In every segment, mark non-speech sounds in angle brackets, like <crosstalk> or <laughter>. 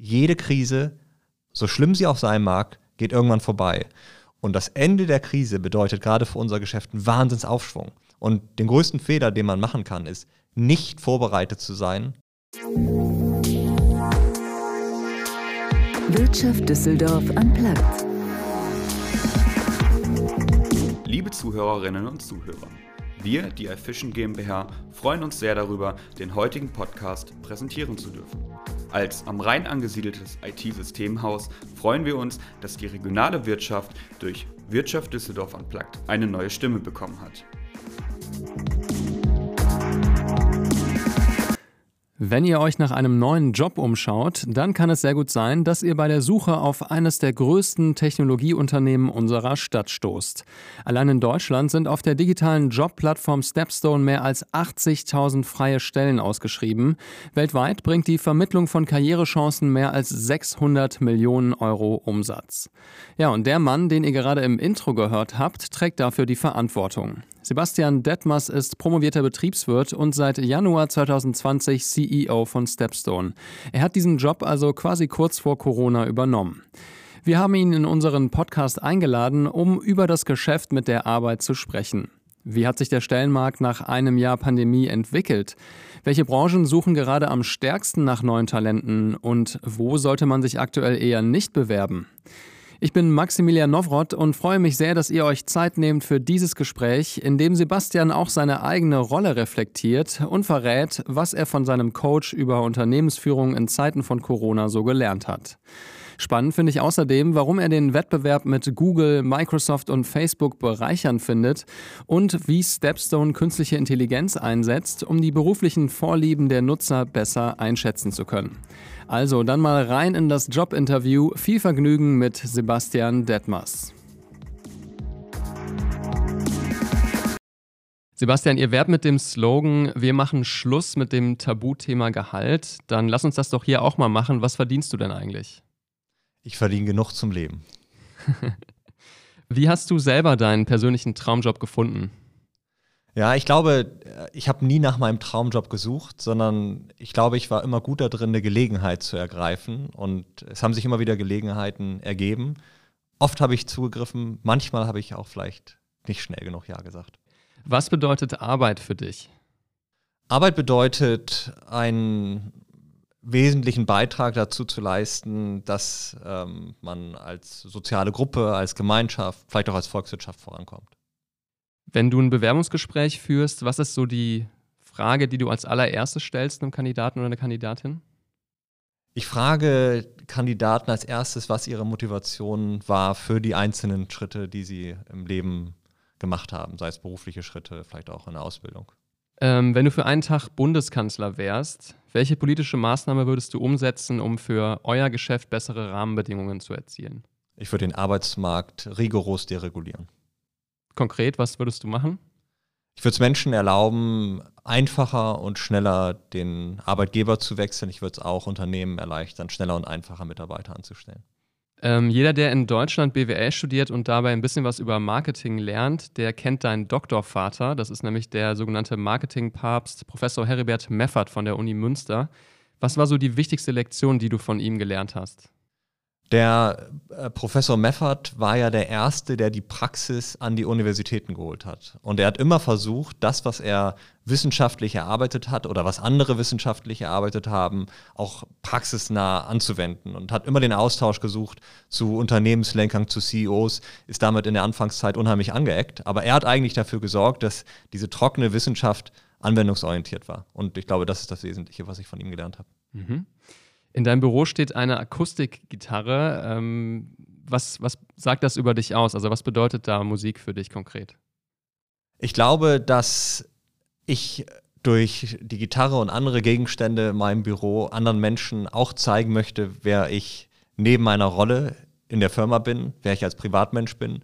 jede Krise, so schlimm sie auch sein mag, geht irgendwann vorbei. Und das Ende der Krise bedeutet gerade für unser Geschäft einen Wahnsinnsaufschwung. Und den größten Fehler, den man machen kann, ist, nicht vorbereitet zu sein. Wirtschaft Düsseldorf am Platz. Liebe Zuhörerinnen und Zuhörer, wir, die iFishing GmbH, freuen uns sehr darüber, den heutigen Podcast präsentieren zu dürfen. Als am Rhein angesiedeltes IT-Systemhaus freuen wir uns, dass die regionale Wirtschaft durch Wirtschaft Düsseldorf Unplugged eine neue Stimme bekommen hat. Wenn ihr euch nach einem neuen Job umschaut, dann kann es sehr gut sein, dass ihr bei der Suche auf eines der größten Technologieunternehmen unserer Stadt stoßt. Allein in Deutschland sind auf der digitalen Jobplattform Stepstone mehr als 80.000 freie Stellen ausgeschrieben. Weltweit bringt die Vermittlung von Karrierechancen mehr als 600 Millionen Euro Umsatz. Ja, und der Mann, den ihr gerade im Intro gehört habt, trägt dafür die Verantwortung. Sebastian Detmers ist promovierter Betriebswirt und seit Januar 2020 CEO von Stepstone. Er hat diesen Job also quasi kurz vor Corona übernommen. Wir haben ihn in unseren Podcast eingeladen, um über das Geschäft mit der Arbeit zu sprechen. Wie hat sich der Stellenmarkt nach einem Jahr Pandemie entwickelt? Welche Branchen suchen gerade am stärksten nach neuen Talenten und wo sollte man sich aktuell eher nicht bewerben? Ich bin Maximilian Nowroth und freue mich sehr, dass ihr euch Zeit nehmt für dieses Gespräch, in dem Sebastian auch seine eigene Rolle reflektiert und verrät, was er von seinem Coach über Unternehmensführung in Zeiten von Corona so gelernt hat. Spannend finde ich außerdem, warum er den Wettbewerb mit Google, Microsoft und Facebook bereichern findet und wie Stepstone künstliche Intelligenz einsetzt, um die beruflichen Vorlieben der Nutzer besser einschätzen zu können. Also dann mal rein in das Jobinterview. Viel Vergnügen mit Sebastian Detmers. Sebastian, ihr werbt mit dem Slogan, wir machen Schluss mit dem Tabuthema Gehalt. Dann lass uns das doch hier auch mal machen. Was verdienst du denn eigentlich? Ich verdiene genug zum Leben. <laughs> Wie hast du selber deinen persönlichen Traumjob gefunden? Ja, ich glaube, ich habe nie nach meinem Traumjob gesucht, sondern ich glaube, ich war immer gut da drin, eine Gelegenheit zu ergreifen. Und es haben sich immer wieder Gelegenheiten ergeben. Oft habe ich zugegriffen, manchmal habe ich auch vielleicht nicht schnell genug Ja gesagt. Was bedeutet Arbeit für dich? Arbeit bedeutet ein wesentlichen Beitrag dazu zu leisten, dass ähm, man als soziale Gruppe, als Gemeinschaft, vielleicht auch als Volkswirtschaft vorankommt. Wenn du ein Bewerbungsgespräch führst, was ist so die Frage, die du als allererstes stellst einem Kandidaten oder einer Kandidatin? Ich frage Kandidaten als erstes, was ihre Motivation war für die einzelnen Schritte, die sie im Leben gemacht haben, sei es berufliche Schritte, vielleicht auch in der Ausbildung. Ähm, wenn du für einen Tag Bundeskanzler wärst, welche politische Maßnahme würdest du umsetzen, um für euer Geschäft bessere Rahmenbedingungen zu erzielen? Ich würde den Arbeitsmarkt rigoros deregulieren. Konkret, was würdest du machen? Ich würde es Menschen erlauben, einfacher und schneller den Arbeitgeber zu wechseln. Ich würde es auch Unternehmen erleichtern, schneller und einfacher Mitarbeiter anzustellen. Ähm, jeder, der in Deutschland BWL studiert und dabei ein bisschen was über Marketing lernt, der kennt deinen Doktorvater. Das ist nämlich der sogenannte Marketingpapst, Professor Heribert Meffert von der Uni Münster. Was war so die wichtigste Lektion, die du von ihm gelernt hast? Der äh, Professor Meffert war ja der Erste, der die Praxis an die Universitäten geholt hat. Und er hat immer versucht, das, was er wissenschaftlich erarbeitet hat oder was andere wissenschaftlich erarbeitet haben, auch praxisnah anzuwenden und hat immer den Austausch gesucht zu Unternehmenslenkern, zu CEOs, ist damit in der Anfangszeit unheimlich angeeckt. Aber er hat eigentlich dafür gesorgt, dass diese trockene Wissenschaft anwendungsorientiert war. Und ich glaube, das ist das Wesentliche, was ich von ihm gelernt habe. Mhm. In deinem Büro steht eine Akustikgitarre. Ähm, was, was sagt das über dich aus? Also was bedeutet da Musik für dich konkret? Ich glaube, dass ich durch die Gitarre und andere Gegenstände in meinem Büro anderen Menschen auch zeigen möchte, wer ich neben meiner Rolle in der Firma bin, wer ich als Privatmensch bin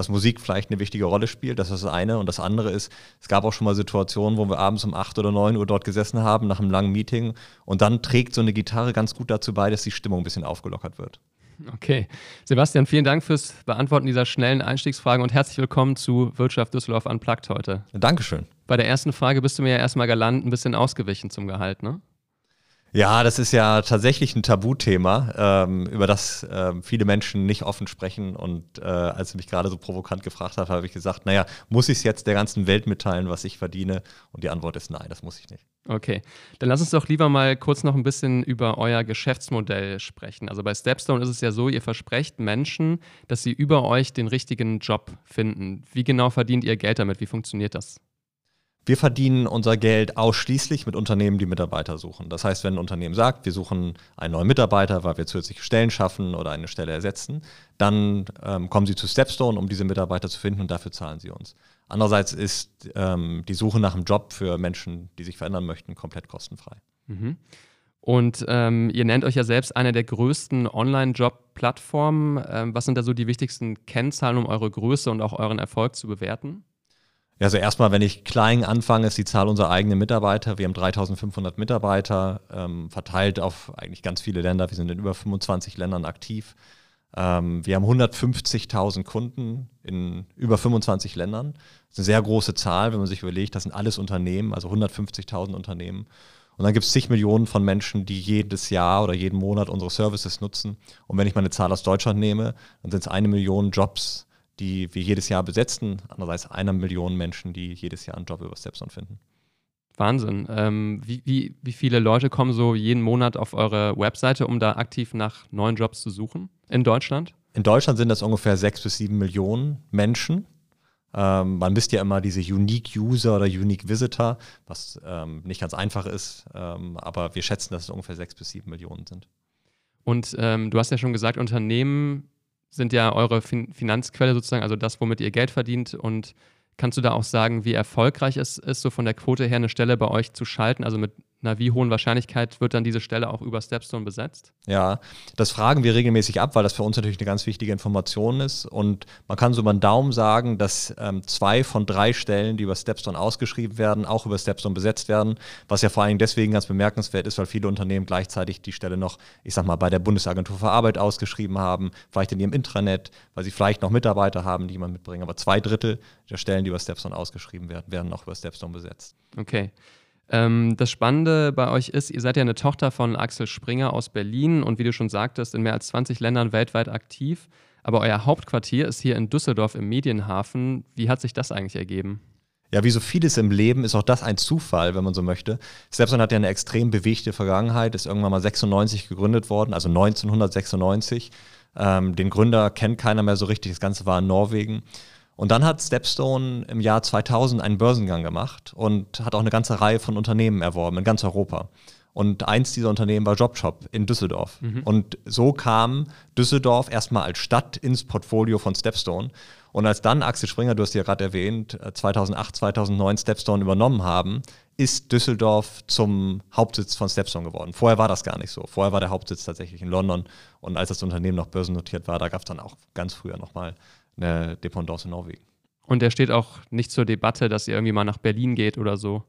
dass Musik vielleicht eine wichtige Rolle spielt. Das ist das eine. Und das andere ist, es gab auch schon mal Situationen, wo wir abends um 8 oder 9 Uhr dort gesessen haben, nach einem langen Meeting. Und dann trägt so eine Gitarre ganz gut dazu bei, dass die Stimmung ein bisschen aufgelockert wird. Okay. Sebastian, vielen Dank fürs Beantworten dieser schnellen Einstiegsfragen und herzlich willkommen zu Wirtschaft Düsseldorf Unplugged heute. Dankeschön. Bei der ersten Frage bist du mir ja erstmal galant ein bisschen ausgewichen zum Gehalt, ne? Ja, das ist ja tatsächlich ein Tabuthema, ähm, über das ähm, viele Menschen nicht offen sprechen. Und äh, als du mich gerade so provokant gefragt hast, habe ich gesagt, naja, muss ich es jetzt der ganzen Welt mitteilen, was ich verdiene? Und die Antwort ist nein, das muss ich nicht. Okay, dann lass uns doch lieber mal kurz noch ein bisschen über euer Geschäftsmodell sprechen. Also bei Stepstone ist es ja so, ihr versprecht Menschen, dass sie über euch den richtigen Job finden. Wie genau verdient ihr Geld damit? Wie funktioniert das? Wir verdienen unser Geld ausschließlich mit Unternehmen, die Mitarbeiter suchen. Das heißt, wenn ein Unternehmen sagt, wir suchen einen neuen Mitarbeiter, weil wir zusätzliche Stellen schaffen oder eine Stelle ersetzen, dann ähm, kommen sie zu Stepstone, um diese Mitarbeiter zu finden und dafür zahlen sie uns. Andererseits ist ähm, die Suche nach einem Job für Menschen, die sich verändern möchten, komplett kostenfrei. Mhm. Und ähm, ihr nennt euch ja selbst eine der größten Online-Job-Plattformen. Ähm, was sind da so die wichtigsten Kennzahlen, um eure Größe und auch euren Erfolg zu bewerten? Ja, also erstmal, wenn ich klein anfange, ist die Zahl unserer eigenen Mitarbeiter. Wir haben 3500 Mitarbeiter, ähm, verteilt auf eigentlich ganz viele Länder. Wir sind in über 25 Ländern aktiv. Ähm, wir haben 150.000 Kunden in über 25 Ländern. Das ist eine sehr große Zahl, wenn man sich überlegt, das sind alles Unternehmen, also 150.000 Unternehmen. Und dann gibt es zig Millionen von Menschen, die jedes Jahr oder jeden Monat unsere Services nutzen. Und wenn ich mal eine Zahl aus Deutschland nehme, dann sind es eine Million Jobs die wir jedes Jahr besetzen. Andererseits einer Million Menschen, die jedes Jahr einen Job über Stepstone finden. Wahnsinn. Ähm, wie, wie, wie viele Leute kommen so jeden Monat auf eure Webseite, um da aktiv nach neuen Jobs zu suchen in Deutschland? In Deutschland sind das ungefähr sechs bis sieben Millionen Menschen. Ähm, man misst ja immer diese Unique User oder Unique Visitor, was ähm, nicht ganz einfach ist, ähm, aber wir schätzen, dass es ungefähr sechs bis sieben Millionen sind. Und ähm, du hast ja schon gesagt, Unternehmen sind ja eure fin Finanzquelle sozusagen, also das, womit ihr Geld verdient. Und kannst du da auch sagen, wie erfolgreich es ist, so von der Quote her eine Stelle bei euch zu schalten, also mit na, wie hohen Wahrscheinlichkeit wird dann diese Stelle auch über Stepstone besetzt? Ja, das fragen wir regelmäßig ab, weil das für uns natürlich eine ganz wichtige Information ist. Und man kann so über den Daumen sagen, dass ähm, zwei von drei Stellen, die über Stepstone ausgeschrieben werden, auch über Stepstone besetzt werden. Was ja vor allem deswegen ganz bemerkenswert ist, weil viele Unternehmen gleichzeitig die Stelle noch, ich sag mal, bei der Bundesagentur für Arbeit ausgeschrieben haben, vielleicht in ihrem Intranet, weil sie vielleicht noch Mitarbeiter haben, die jemand mitbringen. Aber zwei Drittel der Stellen, die über Stepstone ausgeschrieben werden, werden auch über Stepstone besetzt. Okay. Ähm, das Spannende bei euch ist, ihr seid ja eine Tochter von Axel Springer aus Berlin und wie du schon sagtest, in mehr als 20 Ländern weltweit aktiv. Aber euer Hauptquartier ist hier in Düsseldorf im Medienhafen. Wie hat sich das eigentlich ergeben? Ja, wie so vieles im Leben ist auch das ein Zufall, wenn man so möchte. Stepson hat ja eine extrem bewegte Vergangenheit, ist irgendwann mal 96 gegründet worden, also 1996. Ähm, den Gründer kennt keiner mehr so richtig, das Ganze war in Norwegen. Und dann hat Stepstone im Jahr 2000 einen Börsengang gemacht und hat auch eine ganze Reihe von Unternehmen erworben in ganz Europa. Und eins dieser Unternehmen war JobShop in Düsseldorf. Mhm. Und so kam Düsseldorf erstmal als Stadt ins Portfolio von Stepstone. Und als dann Axel Springer, du hast ja gerade erwähnt, 2008, 2009 Stepstone übernommen haben, ist Düsseldorf zum Hauptsitz von Stepstone geworden. Vorher war das gar nicht so. Vorher war der Hauptsitz tatsächlich in London. Und als das Unternehmen noch börsennotiert war, da gab es dann auch ganz früher nochmal eine Dependance in Norwegen. Und der steht auch nicht zur Debatte, dass ihr irgendwie mal nach Berlin geht oder so?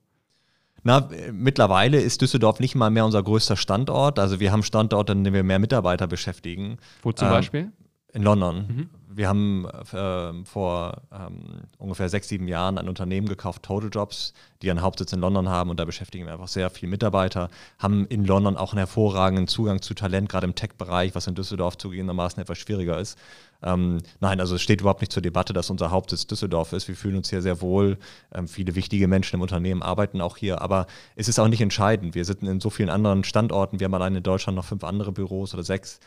Na, mittlerweile ist Düsseldorf nicht mal mehr unser größter Standort. Also wir haben Standorte, in denen wir mehr Mitarbeiter beschäftigen. Wo zum ähm, Beispiel? In London. Mhm. Wir haben äh, vor ähm, ungefähr sechs, sieben Jahren ein Unternehmen gekauft, Total Jobs, die einen Hauptsitz in London haben und da beschäftigen wir einfach sehr viele Mitarbeiter, haben in London auch einen hervorragenden Zugang zu Talent, gerade im Tech-Bereich, was in Düsseldorf zugegebenermaßen etwas schwieriger ist. Ähm, nein, also es steht überhaupt nicht zur Debatte, dass unser Hauptsitz Düsseldorf ist. Wir fühlen uns hier sehr wohl. Ähm, viele wichtige Menschen im Unternehmen arbeiten auch hier, aber es ist auch nicht entscheidend. Wir sitzen in so vielen anderen Standorten. Wir haben allein in Deutschland noch fünf andere Büros oder sechs.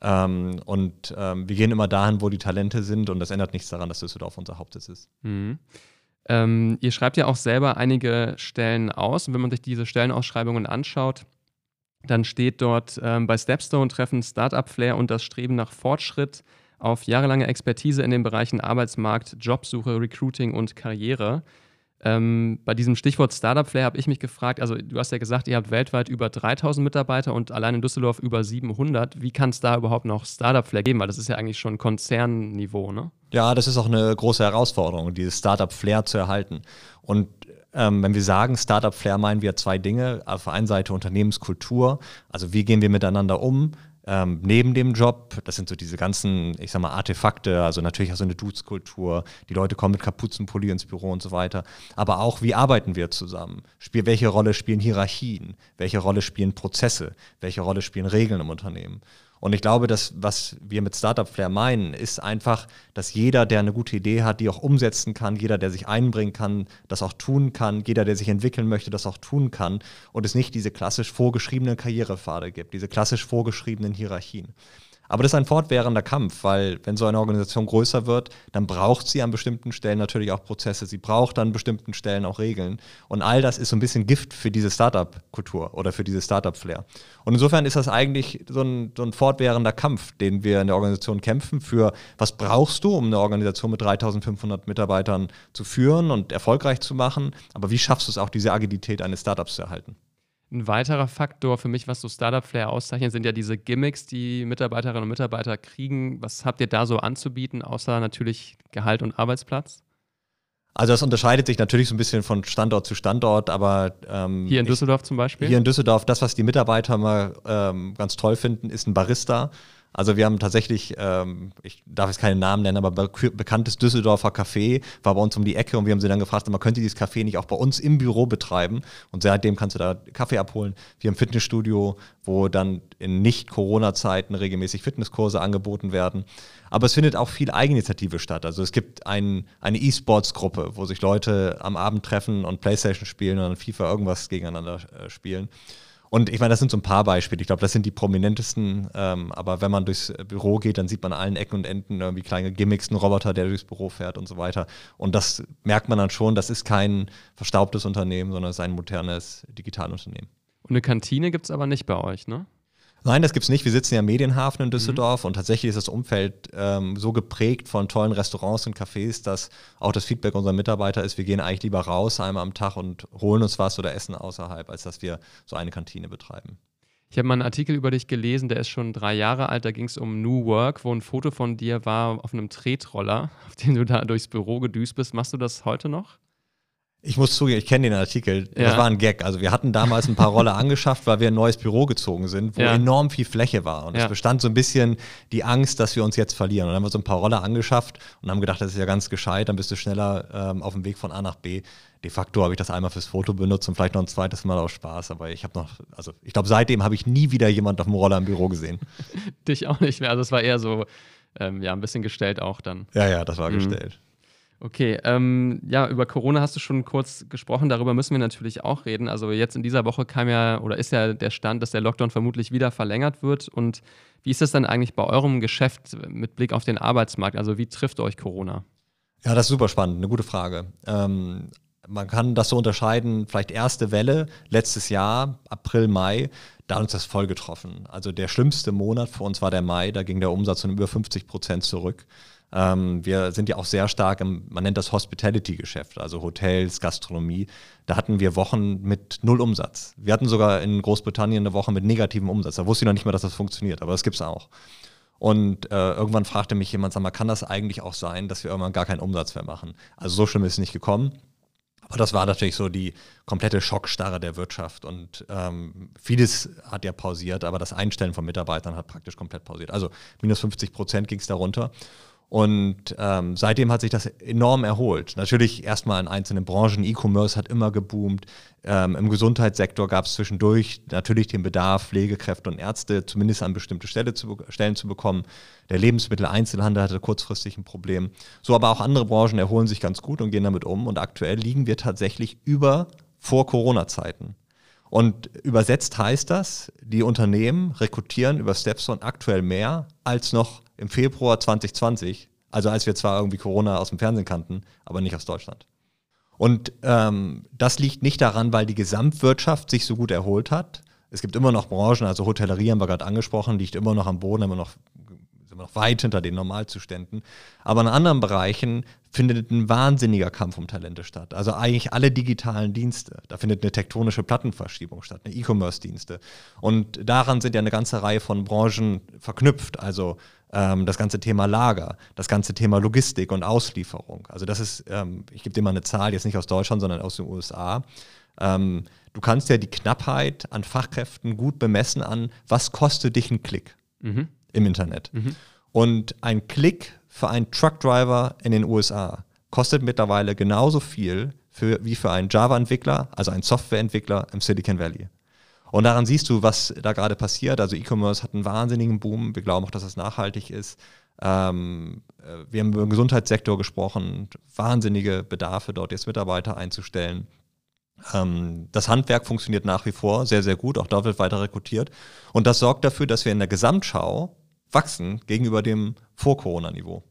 Ähm, und ähm, wir gehen immer dahin, wo die Talente sind und das ändert nichts daran, dass Düsseldorf unser Hauptsitz ist. Mhm. Ähm, ihr schreibt ja auch selber einige Stellen aus und wenn man sich diese Stellenausschreibungen anschaut, dann steht dort ähm, bei Stepstone treffen Startup Flair und das Streben nach Fortschritt auf jahrelange Expertise in den Bereichen Arbeitsmarkt, Jobsuche, Recruiting und Karriere. Ähm, bei diesem Stichwort Startup Flair habe ich mich gefragt, also du hast ja gesagt, ihr habt weltweit über 3000 Mitarbeiter und allein in Düsseldorf über 700. Wie kann es da überhaupt noch Startup Flair geben? Weil das ist ja eigentlich schon Konzernniveau, ne? Ja, das ist auch eine große Herausforderung, dieses Startup Flair zu erhalten. Und ähm, wenn wir sagen Startup Flair, meinen wir zwei Dinge. Auf der einen Seite Unternehmenskultur, also wie gehen wir miteinander um, ähm, neben dem Job. Das sind so diese ganzen, ich sag mal, Artefakte, also natürlich auch so eine Dudes-Kultur. Die Leute kommen mit Kapuzenpulli ins Büro und so weiter. Aber auch, wie arbeiten wir zusammen? Spiel, welche Rolle spielen Hierarchien? Welche Rolle spielen Prozesse? Welche Rolle spielen Regeln im Unternehmen? Und ich glaube, dass was wir mit Startup Flair meinen, ist einfach, dass jeder, der eine gute Idee hat, die auch umsetzen kann, jeder, der sich einbringen kann, das auch tun kann, jeder, der sich entwickeln möchte, das auch tun kann und es nicht diese klassisch vorgeschriebenen Karrierepfade gibt, diese klassisch vorgeschriebenen Hierarchien. Aber das ist ein fortwährender Kampf, weil wenn so eine Organisation größer wird, dann braucht sie an bestimmten Stellen natürlich auch Prozesse. Sie braucht an bestimmten Stellen auch Regeln. Und all das ist so ein bisschen Gift für diese Startup-Kultur oder für diese Startup-Flair. Und insofern ist das eigentlich so ein, so ein fortwährender Kampf, den wir in der Organisation kämpfen für, was brauchst du, um eine Organisation mit 3500 Mitarbeitern zu führen und erfolgreich zu machen. Aber wie schaffst du es auch, diese Agilität eines Startups zu erhalten? Ein weiterer Faktor für mich, was so Startup-Flair auszeichnet, sind ja diese Gimmicks, die Mitarbeiterinnen und Mitarbeiter kriegen. Was habt ihr da so anzubieten, außer natürlich Gehalt und Arbeitsplatz? Also das unterscheidet sich natürlich so ein bisschen von Standort zu Standort, aber ähm, hier in Düsseldorf ich, zum Beispiel. Hier in Düsseldorf, das, was die Mitarbeiter mal ähm, ganz toll finden, ist ein Barista. Also wir haben tatsächlich, ähm, ich darf jetzt keinen Namen nennen, aber be bekanntes Düsseldorfer Café war bei uns um die Ecke und wir haben sie dann gefragt, man könnte dieses Café nicht auch bei uns im Büro betreiben und seitdem kannst du da Kaffee abholen. Wir haben Fitnessstudio, wo dann in Nicht-Corona-Zeiten regelmäßig Fitnesskurse angeboten werden. Aber es findet auch viel Eigeninitiative statt. Also es gibt ein, eine E-Sports-Gruppe, wo sich Leute am Abend treffen und Playstation spielen und FIFA irgendwas gegeneinander äh, spielen. Und ich meine, das sind so ein paar Beispiele. Ich glaube, das sind die prominentesten. Ähm, aber wenn man durchs Büro geht, dann sieht man an allen Ecken und Enden irgendwie kleine Gimmicks, einen Roboter, der durchs Büro fährt und so weiter. Und das merkt man dann schon, das ist kein verstaubtes Unternehmen, sondern es ist ein modernes Digitalunternehmen. Und eine Kantine gibt es aber nicht bei euch, ne? Nein, das gibt es nicht. Wir sitzen ja im Medienhafen in Düsseldorf mhm. und tatsächlich ist das Umfeld ähm, so geprägt von tollen Restaurants und Cafés, dass auch das Feedback unserer Mitarbeiter ist, wir gehen eigentlich lieber raus einmal am Tag und holen uns was oder essen außerhalb, als dass wir so eine Kantine betreiben. Ich habe mal einen Artikel über dich gelesen, der ist schon drei Jahre alt. Da ging es um New Work, wo ein Foto von dir war auf einem Tretroller, <laughs> auf dem du da durchs Büro gedüst bist. Machst du das heute noch? Ich muss zugeben, ich kenne den Artikel. Ja. Das war ein Gag. Also wir hatten damals ein paar Rolle <laughs> angeschafft, weil wir ein neues Büro gezogen sind, wo ja. enorm viel Fläche war. Und ja. es bestand so ein bisschen die Angst, dass wir uns jetzt verlieren. Und dann haben wir so ein paar Rolle angeschafft und haben gedacht, das ist ja ganz gescheit, dann bist du schneller ähm, auf dem Weg von A nach B. De facto habe ich das einmal fürs Foto benutzt und vielleicht noch ein zweites Mal aus Spaß. Aber ich habe noch, also ich glaube, seitdem habe ich nie wieder jemand auf dem Roller im Büro gesehen. <laughs> Dich auch nicht mehr. Also es war eher so, ähm, ja, ein bisschen gestellt auch dann. Ja, ja, das war mhm. gestellt. Okay, ähm, ja, über Corona hast du schon kurz gesprochen, darüber müssen wir natürlich auch reden. Also jetzt in dieser Woche kam ja oder ist ja der Stand, dass der Lockdown vermutlich wieder verlängert wird. Und wie ist das dann eigentlich bei eurem Geschäft mit Blick auf den Arbeitsmarkt? Also wie trifft euch Corona? Ja, das ist super spannend, eine gute Frage. Ähm, man kann das so unterscheiden, vielleicht erste Welle letztes Jahr, April, Mai, da hat uns das voll getroffen. Also der schlimmste Monat für uns war der Mai, da ging der Umsatz um über 50 Prozent zurück. Ähm, wir sind ja auch sehr stark im, man nennt das Hospitality-Geschäft, also Hotels, Gastronomie. Da hatten wir Wochen mit null Umsatz. Wir hatten sogar in Großbritannien eine Woche mit negativem Umsatz. Da wusste ich noch nicht mal, dass das funktioniert, aber das gibt es auch. Und äh, irgendwann fragte mich jemand, sag mal, kann das eigentlich auch sein, dass wir irgendwann gar keinen Umsatz mehr machen? Also so schlimm ist es nicht gekommen. Aber das war natürlich so die komplette Schockstarre der Wirtschaft. Und ähm, vieles hat ja pausiert, aber das Einstellen von Mitarbeitern hat praktisch komplett pausiert. Also minus 50 Prozent ging es darunter. Und ähm, seitdem hat sich das enorm erholt. Natürlich erstmal in einzelnen Branchen. E-Commerce hat immer geboomt. Ähm, Im Gesundheitssektor gab es zwischendurch natürlich den Bedarf, Pflegekräfte und Ärzte zumindest an bestimmte Stelle zu, Stellen zu bekommen. Der Lebensmitteleinzelhandel hatte kurzfristig ein Problem. So aber auch andere Branchen erholen sich ganz gut und gehen damit um. Und aktuell liegen wir tatsächlich über vor Corona-Zeiten. Und übersetzt heißt das, die Unternehmen rekrutieren über Stepstone aktuell mehr als noch im Februar 2020, also als wir zwar irgendwie Corona aus dem Fernsehen kannten, aber nicht aus Deutschland. Und ähm, das liegt nicht daran, weil die Gesamtwirtschaft sich so gut erholt hat. Es gibt immer noch Branchen, also Hotellerie haben wir gerade angesprochen, liegt immer noch am Boden, immer noch sind wir noch weit hinter den Normalzuständen. Aber in anderen Bereichen findet ein wahnsinniger Kampf um Talente statt. Also eigentlich alle digitalen Dienste. Da findet eine tektonische Plattenverschiebung statt, eine E-Commerce-Dienste. Und daran sind ja eine ganze Reihe von Branchen verknüpft. Also ähm, das ganze Thema Lager, das ganze Thema Logistik und Auslieferung. Also das ist, ähm, ich gebe dir mal eine Zahl, jetzt nicht aus Deutschland, sondern aus den USA. Ähm, du kannst ja die Knappheit an Fachkräften gut bemessen an, was kostet dich ein Klick. mhm. im Internet. Mhm. Und ein Klick für einen Truckdriver in den USA kostet mittlerweile genauso viel für, wie für einen Java-Entwickler, also einen Softwareentwickler im Silicon Valley. Und daran siehst du, was da gerade passiert. Also E-Commerce hat einen wahnsinnigen Boom. Wir glauben auch, dass es nachhaltig ist. Ähm, äh, wir haben über den Gesundheitssektor gesprochen, wahnsinnige Bedarfe, dort jetzt Mitarbeiter einzustellen. Ähm, das Handwerk funktioniert nach wie vor sehr, sehr gut. Auch dort wird weiter rekrutiert. Und das sorgt dafür, dass wir in der Gesamtschau wachsen gegenüber dem Vor-Corona-Niveau.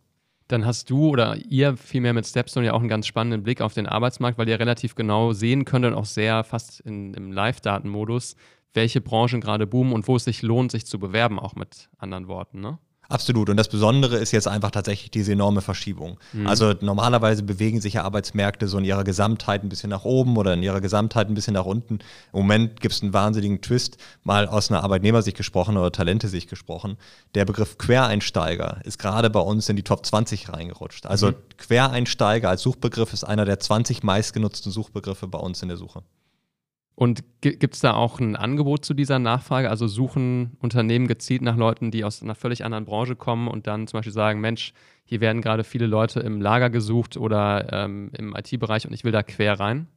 Dann hast du oder ihr vielmehr mit Stepstone ja auch einen ganz spannenden Blick auf den Arbeitsmarkt, weil ihr relativ genau sehen könnt und auch sehr fast in, im Live-Datenmodus, welche Branchen gerade boomen und wo es sich lohnt, sich zu bewerben, auch mit anderen Worten. Ne? Absolut. Und das Besondere ist jetzt einfach tatsächlich diese enorme Verschiebung. Mhm. Also normalerweise bewegen sich ja Arbeitsmärkte so in ihrer Gesamtheit ein bisschen nach oben oder in ihrer Gesamtheit ein bisschen nach unten. Im Moment gibt es einen wahnsinnigen Twist, mal aus einer Arbeitnehmersicht gesprochen oder Talente-Sicht gesprochen. Der Begriff Quereinsteiger ist gerade bei uns in die Top 20 reingerutscht. Also mhm. Quereinsteiger als Suchbegriff ist einer der 20 meistgenutzten Suchbegriffe bei uns in der Suche. Und gibt es da auch ein Angebot zu dieser Nachfrage? Also suchen Unternehmen gezielt nach Leuten, die aus einer völlig anderen Branche kommen und dann zum Beispiel sagen, Mensch, hier werden gerade viele Leute im Lager gesucht oder ähm, im IT-Bereich und ich will da quer rein?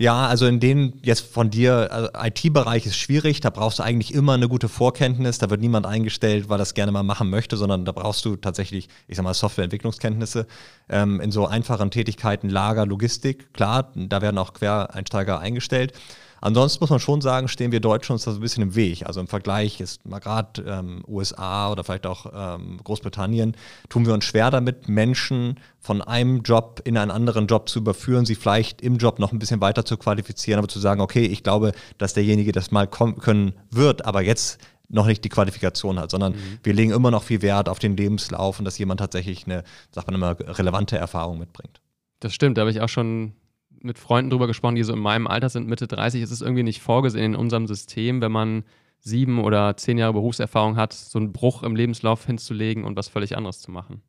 Ja, also in denen jetzt von dir, also IT-Bereich ist schwierig, da brauchst du eigentlich immer eine gute Vorkenntnis, da wird niemand eingestellt, weil das gerne mal machen möchte, sondern da brauchst du tatsächlich, ich sag mal, Softwareentwicklungskenntnisse. Ähm, in so einfachen Tätigkeiten, Lager, Logistik, klar, da werden auch Quereinsteiger eingestellt. Ansonsten muss man schon sagen, stehen wir Deutschen uns da so ein bisschen im Weg. Also im Vergleich ist mal gerade ähm, USA oder vielleicht auch ähm, Großbritannien, tun wir uns schwer damit, Menschen von einem Job in einen anderen Job zu überführen, sie vielleicht im Job noch ein bisschen weiter zu qualifizieren, aber zu sagen, okay, ich glaube, dass derjenige das mal können wird, aber jetzt noch nicht die Qualifikation hat, sondern mhm. wir legen immer noch viel Wert auf den Lebenslauf und dass jemand tatsächlich eine, sagt man immer, relevante Erfahrung mitbringt. Das stimmt, da habe ich auch schon mit Freunden drüber gesprochen, die so in meinem Alter sind, Mitte 30, ist es irgendwie nicht vorgesehen in unserem System, wenn man sieben oder zehn Jahre Berufserfahrung hat, so einen Bruch im Lebenslauf hinzulegen und was völlig anderes zu machen.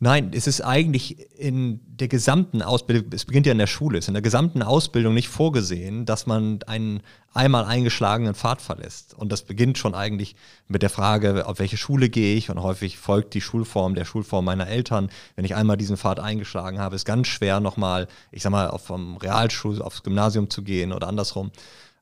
Nein, es ist eigentlich in der gesamten Ausbildung, es beginnt ja in der Schule, es ist in der gesamten Ausbildung nicht vorgesehen, dass man einen einmal eingeschlagenen Pfad verlässt. Und das beginnt schon eigentlich mit der Frage, auf welche Schule gehe ich? Und häufig folgt die Schulform der Schulform meiner Eltern. Wenn ich einmal diesen Pfad eingeschlagen habe, ist ganz schwer nochmal, ich sag mal, vom Realschul aufs Gymnasium zu gehen oder andersrum.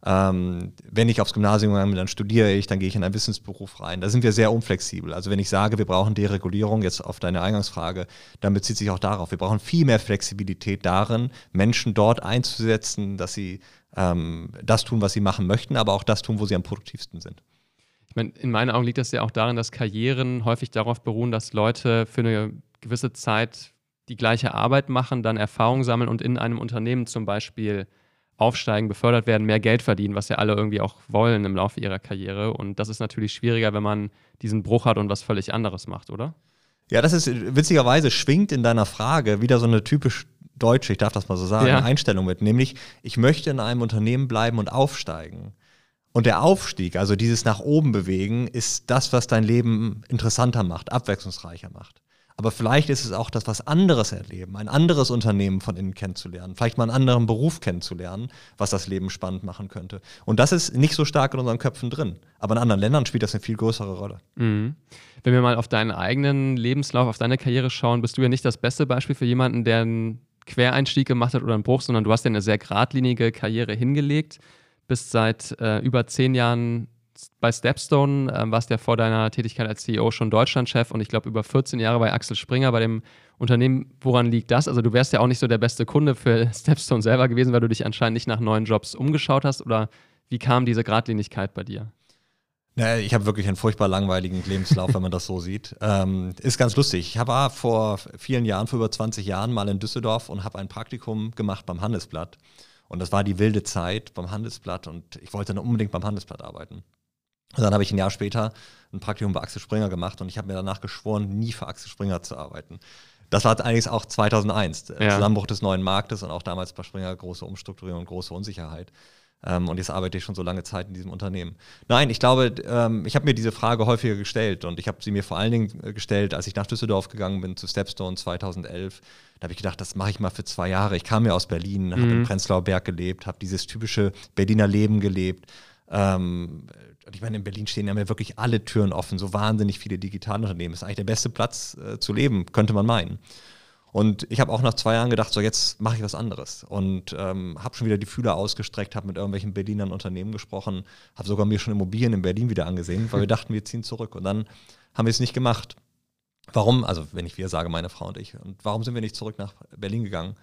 Ähm, wenn ich aufs Gymnasium gehe, dann studiere ich, dann gehe ich in einen Wissensberuf rein. Da sind wir sehr unflexibel. Also wenn ich sage, wir brauchen Deregulierung, jetzt auf deine Eingangsfrage, dann bezieht sich auch darauf. Wir brauchen viel mehr Flexibilität darin, Menschen dort einzusetzen, dass sie ähm, das tun, was sie machen möchten, aber auch das tun, wo sie am produktivsten sind. Ich meine, in meinen Augen liegt das ja auch darin, dass Karrieren häufig darauf beruhen, dass Leute für eine gewisse Zeit die gleiche Arbeit machen, dann Erfahrung sammeln und in einem Unternehmen zum Beispiel aufsteigen, befördert werden, mehr Geld verdienen, was ja alle irgendwie auch wollen im Laufe ihrer Karriere. Und das ist natürlich schwieriger, wenn man diesen Bruch hat und was völlig anderes macht, oder? Ja, das ist witzigerweise schwingt in deiner Frage wieder so eine typisch deutsche, ich darf das mal so sagen, ja. Einstellung mit, nämlich ich möchte in einem Unternehmen bleiben und aufsteigen. Und der Aufstieg, also dieses nach oben bewegen, ist das, was dein Leben interessanter macht, abwechslungsreicher macht. Aber vielleicht ist es auch das, was anderes erleben, ein anderes Unternehmen von innen kennenzulernen, vielleicht mal einen anderen Beruf kennenzulernen, was das Leben spannend machen könnte. Und das ist nicht so stark in unseren Köpfen drin. Aber in anderen Ländern spielt das eine viel größere Rolle. Mhm. Wenn wir mal auf deinen eigenen Lebenslauf, auf deine Karriere schauen, bist du ja nicht das beste Beispiel für jemanden, der einen Quereinstieg gemacht hat oder einen Bruch, sondern du hast ja eine sehr geradlinige Karriere hingelegt, bist seit äh, über zehn Jahren bei Stepstone ähm, warst ja vor deiner Tätigkeit als CEO schon Deutschlandchef und ich glaube über 14 Jahre bei Axel Springer, bei dem Unternehmen. Woran liegt das? Also du wärst ja auch nicht so der beste Kunde für <laughs> Stepstone selber gewesen, weil du dich anscheinend nicht nach neuen Jobs umgeschaut hast oder wie kam diese Gradlinigkeit bei dir? Ja, ich habe wirklich einen furchtbar langweiligen Lebenslauf, wenn man das so <laughs> sieht. Ähm, ist ganz lustig. Ich war vor vielen Jahren, vor über 20 Jahren mal in Düsseldorf und habe ein Praktikum gemacht beim Handelsblatt. Und das war die wilde Zeit beim Handelsblatt und ich wollte dann unbedingt beim Handelsblatt arbeiten. Und dann habe ich ein Jahr später ein Praktikum bei Axel Springer gemacht und ich habe mir danach geschworen, nie für Axel Springer zu arbeiten. Das war allerdings auch 2001, der ja. Zusammenbruch des neuen Marktes und auch damals bei Springer große Umstrukturierung und große Unsicherheit. Ähm, und jetzt arbeite ich schon so lange Zeit in diesem Unternehmen. Nein, ich glaube, ähm, ich habe mir diese Frage häufiger gestellt und ich habe sie mir vor allen Dingen äh, gestellt, als ich nach Düsseldorf gegangen bin zu Stepstone 2011. Da habe ich gedacht, das mache ich mal für zwei Jahre. Ich kam ja aus Berlin, mhm. habe im Prenzlauer Berg gelebt, habe dieses typische Berliner Leben gelebt Ähm, ich meine, in Berlin stehen ja wirklich alle Türen offen, so wahnsinnig viele Digitalunternehmen. Das ist eigentlich der beste Platz äh, zu leben, könnte man meinen. Und ich habe auch nach zwei Jahren gedacht, so jetzt mache ich was anderes. Und ähm, habe schon wieder die Fühler ausgestreckt, habe mit irgendwelchen Berlinern Unternehmen gesprochen, habe sogar mir schon Immobilien in Berlin wieder angesehen, weil wir <laughs> dachten, wir ziehen zurück. Und dann haben wir es nicht gemacht. Warum? Also wenn ich wir sage, meine Frau und ich. Und warum sind wir nicht zurück nach Berlin gegangen?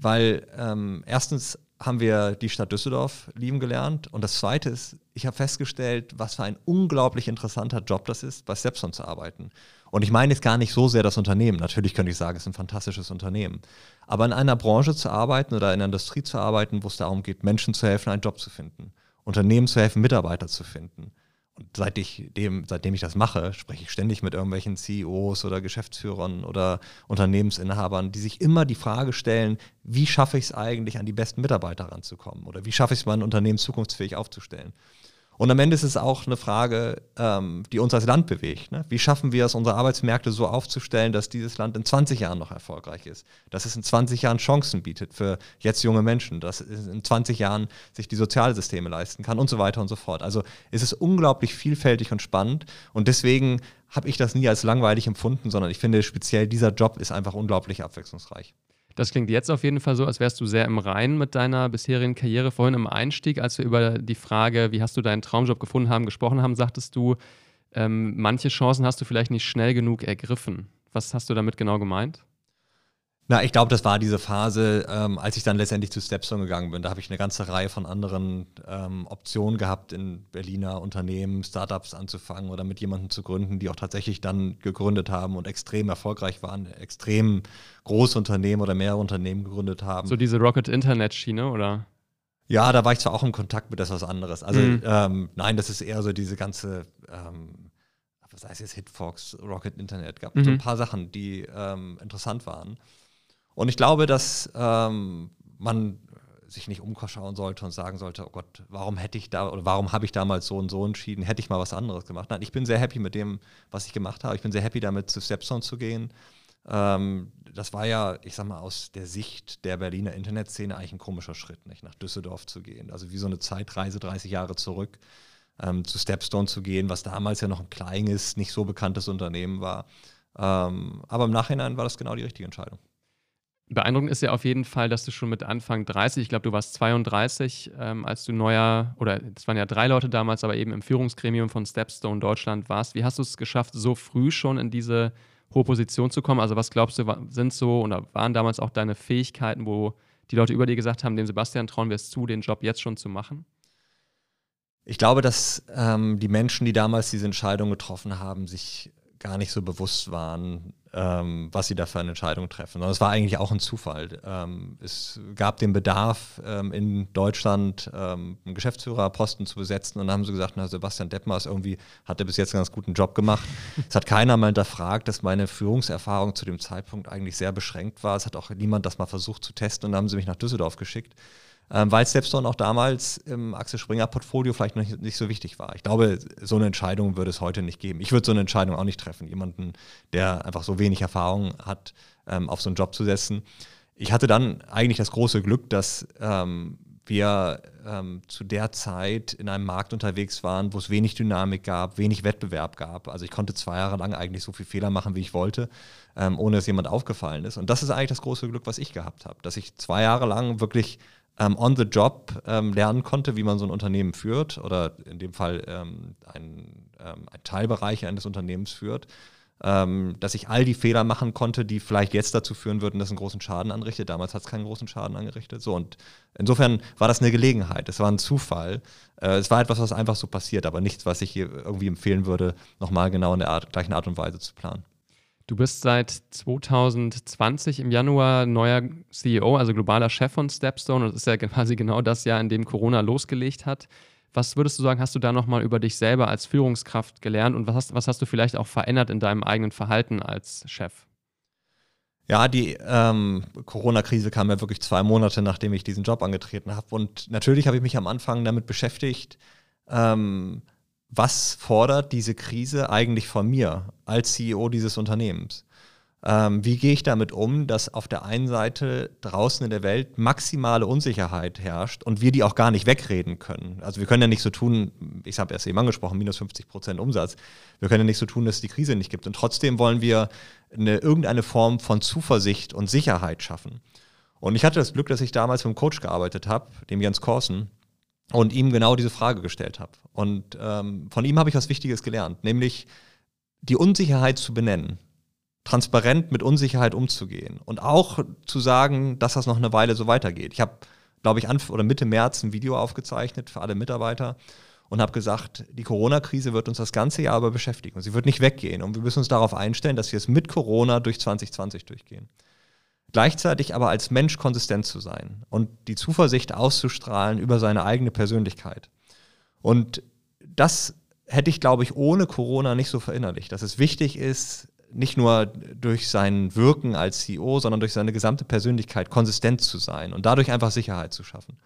Weil ähm, erstens haben wir die Stadt Düsseldorf lieben gelernt. Und das Zweite ist, ich habe festgestellt, was für ein unglaublich interessanter Job das ist, bei Stepstone zu arbeiten. Und ich meine jetzt gar nicht so sehr das Unternehmen. Natürlich könnte ich sagen, es ist ein fantastisches Unternehm. Aber in einer Branche zu arbeiten oder in einer Industrie zu arbeiten, wo es darum geht, Menschen zu helfen, einen Job zu finden, Unternehmen zu helfen, Mitarbeiter zu finden, seit ich dem, seitdem ich das mache, spreche ich ständig mit irgendwelchen CEOs oder Geschäftsführern oder Unternehmensinhabern, die sich immer die Frage stellen, wie schaffe ich es eigentlich, an die besten Mitarbeiter ranzukommen? Oder wie schaffe ich es, mein Unternehmen zukunftsfähig aufzustellen? Und am Ende ist es auch eine Frage, ähm, die uns als Land bewegt. Ne? Wie schaffen wir es, unsere Arbeitsmärkte so aufzustellen, dass dieses Land in 20 Jahren noch erfolgreich ist? Dass es in 20 Jahren Chancen bietet für jetzt junge Menschen, dass es in 20 Jahren sich die Sozialsysteme leisten kann und so weiter und so fort. Also es ist unglaublich vielfältig und spannend und deswegen habe ich das nie als langweilig empfunden, sondern ich finde speziell dieser Job ist einfach unglaublich abwechslungsreich. Das klingt jetzt auf jeden Fall so, als wärst du sehr im Reinen mit deiner bisherigen Karriere. Vorhin im Einstieg, als wir über die Frage, wie hast du deinen Traumjob gefunden haben, gesprochen haben, sagtest du, ähm, manche Chancen hast du vielleicht nicht schnell genug ergriffen. Was hast du damit genau gemeint? Na, ich glaube, das war diese Phase, ähm, als ich dann letztendlich zu Stepstone gegangen bin. Da habe ich eine ganze Reihe von anderen ähm, Optionen gehabt, in Berliner Unternehmen, Startups anzufangen oder mit jemandem zu gründen, die auch tatsächlich dann gegründet haben und extrem erfolgreich waren, extrem große Unternehmen oder mehrere Unternehmen gegründet haben. So diese Rocket-Internet-Schiene, oder? Ja, da war ich zwar auch im Kontakt mit das was anderes. Also mhm. ähm, nein, das ist eher so diese ganze, ähm, was heißt jetzt Hitfox, Rocket Internet, gab mhm. so ein paar Sachen, die ähm, interessant waren. Und ich glaube, dass ähm, man sich nicht umschauen sollte und sagen sollte, oh Gott, warum hätte ich da oder warum habe ich damals so und so entschieden, hätte ich mal was anderes gemacht. Nein, ich bin sehr happy mit dem, was ich gemacht habe. Ich bin sehr happy damit, zu Stepstone zu gehen. Ähm, das war ja, ich sag mal, aus der Sicht der Berliner Internetszene eigentlich ein komischer Schritt, nicht nach Düsseldorf zu gehen. Also wie so eine Zeitreise 30 Jahre zurück ähm, zu Stepstone zu gehen, was damals ja noch ein kleines, nicht so bekanntes Unternehmen war. Ähm, aber im Nachhinein war das genau die richtige Entscheidung. Beeindruckend ist ja auf jeden Fall, dass du schon mit Anfang 30, ich glaube, du warst 32, ähm, als du neuer, oder es waren ja drei Leute damals, aber eben im Führungsgremium von Stepstone Deutschland warst. Wie hast du es geschafft, so früh schon in diese hohe Position zu kommen? Also, was glaubst du, sind so oder waren damals auch deine Fähigkeiten, wo die Leute über dir gesagt haben, dem Sebastian trauen wir es zu, den Job jetzt schon zu machen? Ich glaube, dass ähm, die Menschen, die damals diese Entscheidung getroffen haben, sich gar nicht so bewusst waren, ähm, was sie da für eine Entscheidung treffen. Sondern es war eigentlich auch ein Zufall. Ähm, es gab den Bedarf, ähm, in Deutschland ähm, einen Geschäftsführerposten zu besetzen und dann haben sie gesagt, na, Sebastian Detmers irgendwie hat er bis jetzt einen ganz guten Job gemacht. <laughs> es hat keiner mal hinterfragt, dass meine Führungserfahrung zu dem Zeitpunkt eigentlich sehr beschränkt war. Es hat auch niemand das mal versucht zu testen und dann haben sie mich nach Düsseldorf geschickt ähm, weil Stepstone auch damals im Axel Springer Portfolio vielleicht noch nicht, so wichtig war. Ich glaube, so eine Entscheidung würde es heute nicht geben. Ich würde so eine Entscheidung auch nicht treffen, jemanden, der einfach so wenig Erfahrung hat, ähm, auf so einen Job zu setzen. Ich hatte dann eigentlich das große Glück, dass ähm, wir ähm, zu der Zeit in einem Markt unterwegs waren, wo es wenig Dynamik gab, wenig Wettbewerb gab. Also ich konnte zwei Jahre lang eigentlich so viel Fehler machen, wie ich wollte, ähm, ohne dass jemand aufgefallen ist. Und das ist eigentlich das große Glück, was ich gehabt habe, dass ich zwei Jahre lang wirklich ähm, on the job ähm, lernen konnte, wie man so ein Unternehmen führt oder in dem Fall ähm, ein, ähm, ein Teilbereich eines Unternehmens führt, ähm, dass ich all die Fehler machen konnte, die vielleicht jetzt dazu führen würden, dass einen großen Schaden anrichtet. Damals hat es keinen großen Schaden angerichtet. So und insofern war das eine Gelegenheit. Es war ein Zufall. Äh, es war etwas, was einfach so passiert, aber nichts, was ich hier irgendwie empfehlen würde, nochmal genau in der Art, gleichen Art und Weise zu planen. Du bist seit 2020 im Januar neuer CEO, also globaler Chef von Stepstone. Und das ist ja <laughs> quasi genau das Jahr, in dem Corona losgelegt hat. Was würdest du sagen, hast du da nochmal über dich selber als Führungskraft gelernt und was hast, was hast du vielleicht auch verändert in deinem eigenen Verhalten als Chef? Ja, die ähm, Corona-Krise kam ja wirklich zwei Monate, nachdem ich diesen Job angetreten habe. Und natürlich habe ich mich am Anfang damit beschäftigt, ähm, was fordert diese Krise eigentlich von mir als CEO dieses Unternehmens? Ähm, wie gehe ich damit um, dass auf der einen Seite draußen in der Welt maximale Unsicherheit herrscht und wir die auch gar nicht wegreden können? Also wir können ja nicht so tun, ich habe erst eben angesprochen, minus 50 Prozent Umsatz. Wir können ja nicht so tun, dass es die Krise nicht gibt. Und trotzdem wollen wir eine, irgendeine Form von Zuversicht und Sicherheit schaffen. Und ich hatte das Glück, dass ich damals mit einem Coach gearbeitet habe, dem Jens Korsen, und ihm genau diese Frage gestellt habe. Und ähm, von ihm habe ich was Wichtiges gelernt, nämlich die Unsicherheit zu benennen transparent mit Unsicherheit umzugehen und auch zu sagen, dass das noch eine Weile so weitergeht. Ich habe, glaube ich, Anf oder Mitte März ein Video aufgezeichnet für alle Mitarbeiter und habe gesagt, die Corona-Krise wird uns das ganze Jahr aber beschäftigen und sie wird nicht weggehen und wir müssen uns darauf einstellen, dass wir es mit Corona durch 2020 durchgehen. Gleichzeitig aber als Mensch konsistent zu sein und die Zuversicht auszustrahlen über seine eigene Persönlichkeit. Und das hätte ich, glaube ich, ohne Corona nicht so verinnerlicht, dass es wichtig ist, nicht nur durch sein Wirken als CEO, sondern durch seine gesamte Persönlichkeit konsistent zu sein und dadurch einfach Sicherheit zu schaffen.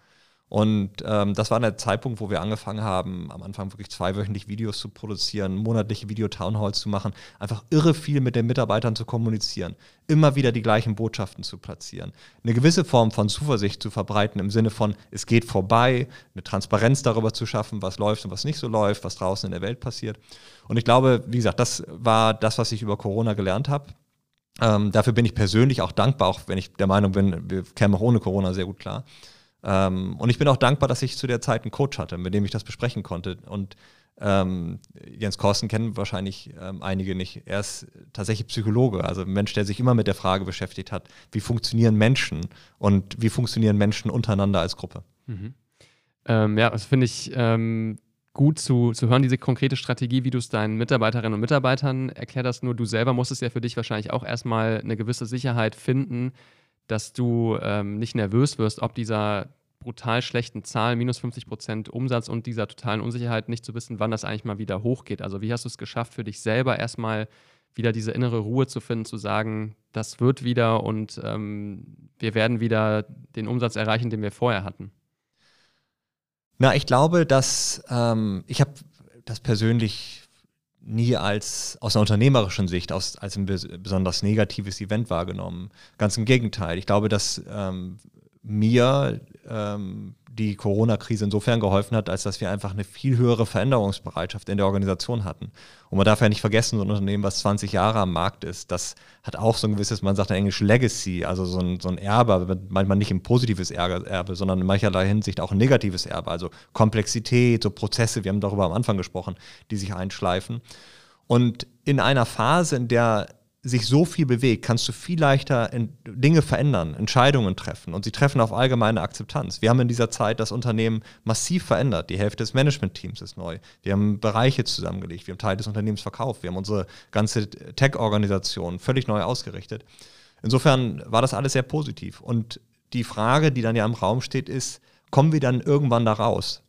Und ähm, das war der Zeitpunkt, wo wir angefangen haben, am Anfang wirklich zweiwöchentlich Videos zu produzieren, monatliche Video-Townhalls zu machen, einfach irre viel mit den Mitarbeitern zu kommunizieren, immer wieder die gleichen Botschaften zu platzieren, eine gewisse Form von Zuversicht zu verbreiten im Sinne von, es geht vorbei, eine Transparenz darüber zu schaffen, was läuft und was nicht so läuft, was draußen in der Welt passiert. Und ich glaube, wie gesagt, das war das, was ich über Corona gelernt habe. Ähm, dafür bin ich persönlich auch dankbar, auch wenn ich der Meinung bin, wir kämen auch ohne Corona sehr gut klar. Ähm, und ich bin auch dankbar, dass ich zu der Zeit einen Coach hatte, mit dem ich das besprechen konnte. Und ähm, Jens Korsten kennen wahrscheinlich ähm, einige nicht. Er ist tatsächlich Psychologe, also ein Mensch, der sich immer mit der Frage beschäftigt hat, wie funktionieren Menschen und wie funktionieren Menschen untereinander als Gruppe. Mhm. Ähm, ja, das finde ich ähm, gut zu, zu hören, diese konkrete Strategie, wie du es deinen Mitarbeiterinnen und Mitarbeitern erklärt hast. Nur du selber musstest ja für dich wahrscheinlich auch erstmal eine gewisse Sicherheit finden, dass du ähm, nicht nervös wirst, ob dieser brutal schlechten Zahlen, minus 50 Prozent Umsatz und dieser totalen Unsicherheit nicht zu wissen, wann das eigentlich mal wieder hochgeht. Also wie hast du es geschafft, für dich selber erstmal wieder diese innere Ruhe zu finden, zu sagen, das wird wieder und ähm, wir werden wieder den Umsatz erreichen, den wir vorher hatten? Na, ich glaube, dass ähm, ich habe das persönlich nie als aus einer unternehmerischen Sicht aus, als ein besonders negatives Event wahrgenommen. Ganz im Gegenteil. Ich glaube, dass ähm, mir ähm, die Corona-Krise insofern geholfen hat, als dass wir einfach eine viel höhere Veränderungsbereitschaft in der Organisation hatten. Und man darf ja nicht vergessen, so ein Unternehmen, was 20 Jahre am Markt ist, das hat auch so ein gewisses, man sagt in Englisch Legacy, also so ein, so ein Erbe, manchmal nicht ein positives Erbe, sondern in mancherlei Hinsicht auch ein negatives Erbe, also Komplexität, so Prozesse, wir haben darüber am Anfang gesprochen, die sich einschleifen. Und in einer Phase, in der sich so viel bewegt, kannst du viel leichter Dinge verändern, Entscheidungen treffen und sie treffen auf allgemeine Akzeptanz. Wir haben in dieser Zeit das Unternehmen massiv verändert. Die Hälfte des Managementteams ist neu. Wir haben Bereiche zusammengelegt. Wir haben Teil des Unternehmens verkauft. Wir haben unsere ganze Tech-Organisation völlig neu ausgerichtet. Insofern war das alles sehr positiv. Und die Frage, die dann ja im Raum steht, ist, kommen wir dann irgendwann da raus?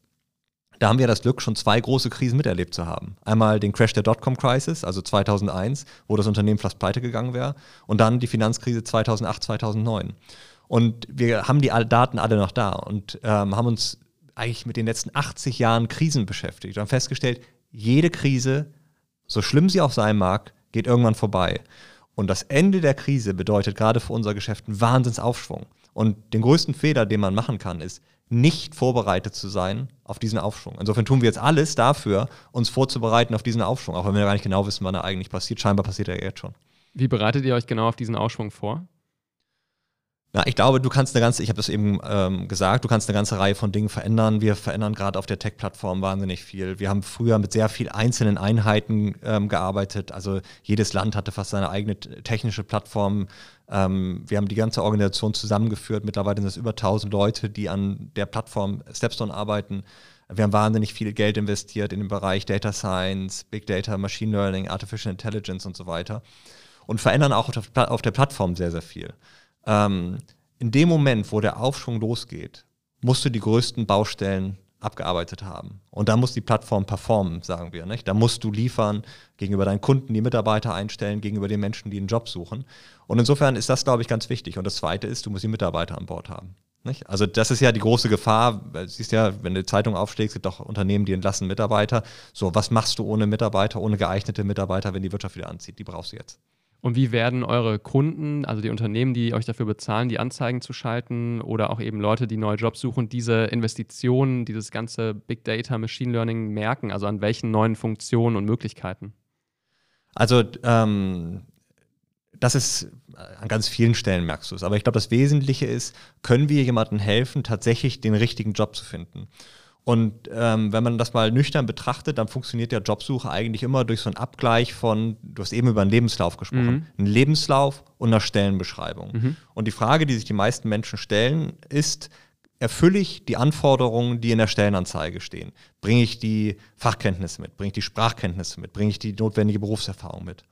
Da haben wir das Glück, schon zwei große Krisen miterlebt zu haben. Einmal den Crash der Dotcom-Crisis, also 2001, wo das Unternehmen fast pleite gegangen wäre, und dann die Finanzkrise 2008, 2009. Und wir haben die Daten alle noch da und ähm, haben uns eigentlich mit den letzten 80 Jahren Krisen beschäftigt und haben festgestellt, jede Krise, so schlimm sie auch sein mag, geht irgendwann vorbei. Und das Ende der Krise bedeutet gerade für unser Geschäft einen Wahnsinnsaufschwung. Und den größten Fehler, den man machen kann, ist, nicht vorbereitet zu sein auf diesen Aufschwung. Insofern tun wir jetzt alles dafür, uns vorzubereiten auf diesen Aufschwung, auch wenn wir gar nicht genau wissen, wann er eigentlich passiert. Scheinbar passiert er jetzt schon. Wie bereitet ihr euch genau auf diesen Aufschwung vor? Na, ich glaube, du kannst eine ganze, ich habe das eben ähm, gesagt, du kannst eine ganze Reihe von Dingen verändern. Wir verändern gerade auf der Tech-Plattform wahnsinnig viel. Wir haben früher mit sehr vielen einzelnen Einheiten ähm, gearbeitet. Also jedes Land hatte fast seine eigene technische Plattform. Ähm, wir haben die ganze Organisation zusammengeführt. Mittlerweile sind es über 1000 Leute, die an der Plattform Stepstone arbeiten. Wir haben wahnsinnig viel Geld investiert in den Bereich Data Science, Big Data, Machine Learning, Artificial Intelligence und so weiter. Und verändern auch auf der Plattform sehr, sehr viel. Ähm, in dem Moment, wo der Aufschwung losgeht, musst du die größten Baustellen abgearbeitet haben. Und da muss die Plattform performen, sagen wir. Nicht? Da musst du liefern gegenüber deinen Kunden, die Mitarbeiter einstellen, gegenüber den Menschen, die einen Job suchen. Und insofern ist das, glaube ich, ganz wichtig. Und das Zweite ist, du musst die Mitarbeiter an Bord haben. Nicht? Also das ist ja die große Gefahr. Du siehst ja, wenn du die Zeitung aufschlägst, gibt auch Unternehmen, die entlassen Mitarbeiter. So, was machst du ohne Mitarbeiter, ohne geeignete Mitarbeiter, wenn die Wirtschaft wieder anzieht? Die brauchst du jetzt. Und wie werden eure Kunden, also die Unternehmen, die euch dafür bezahlen, die Anzeigen zu schalten oder auch eben Leute, die neue Jobs suchen, diese Investitionen, dieses ganze Big Data, Machine Learning merken? Also an welchen neuen Funktionen und Möglichkeiten? Also ähm, das ist an ganz vielen Stellen merkst du es. Aber ich glaube, das Wesentliche ist, können wir jemandem helfen, tatsächlich den richtigen Job zu finden? Und ähm, wenn man das mal nüchtern betrachtet, dann funktioniert der Jobsuche eigentlich immer durch so einen Abgleich von, du hast eben über einen Lebenslauf gesprochen, mhm. einen Lebenslauf und einer Stellenbeschreibung. Mhm. Und die Frage, die sich die meisten Menschen stellen, ist, erfülle ich die Anforderungen, die in der Stellenanzeige stehen? Bringe ich die Fachkenntnisse mit? Bringe ich die Sprachkenntnisse mit? Bringe ich die notwendige Berufserfahrung mit?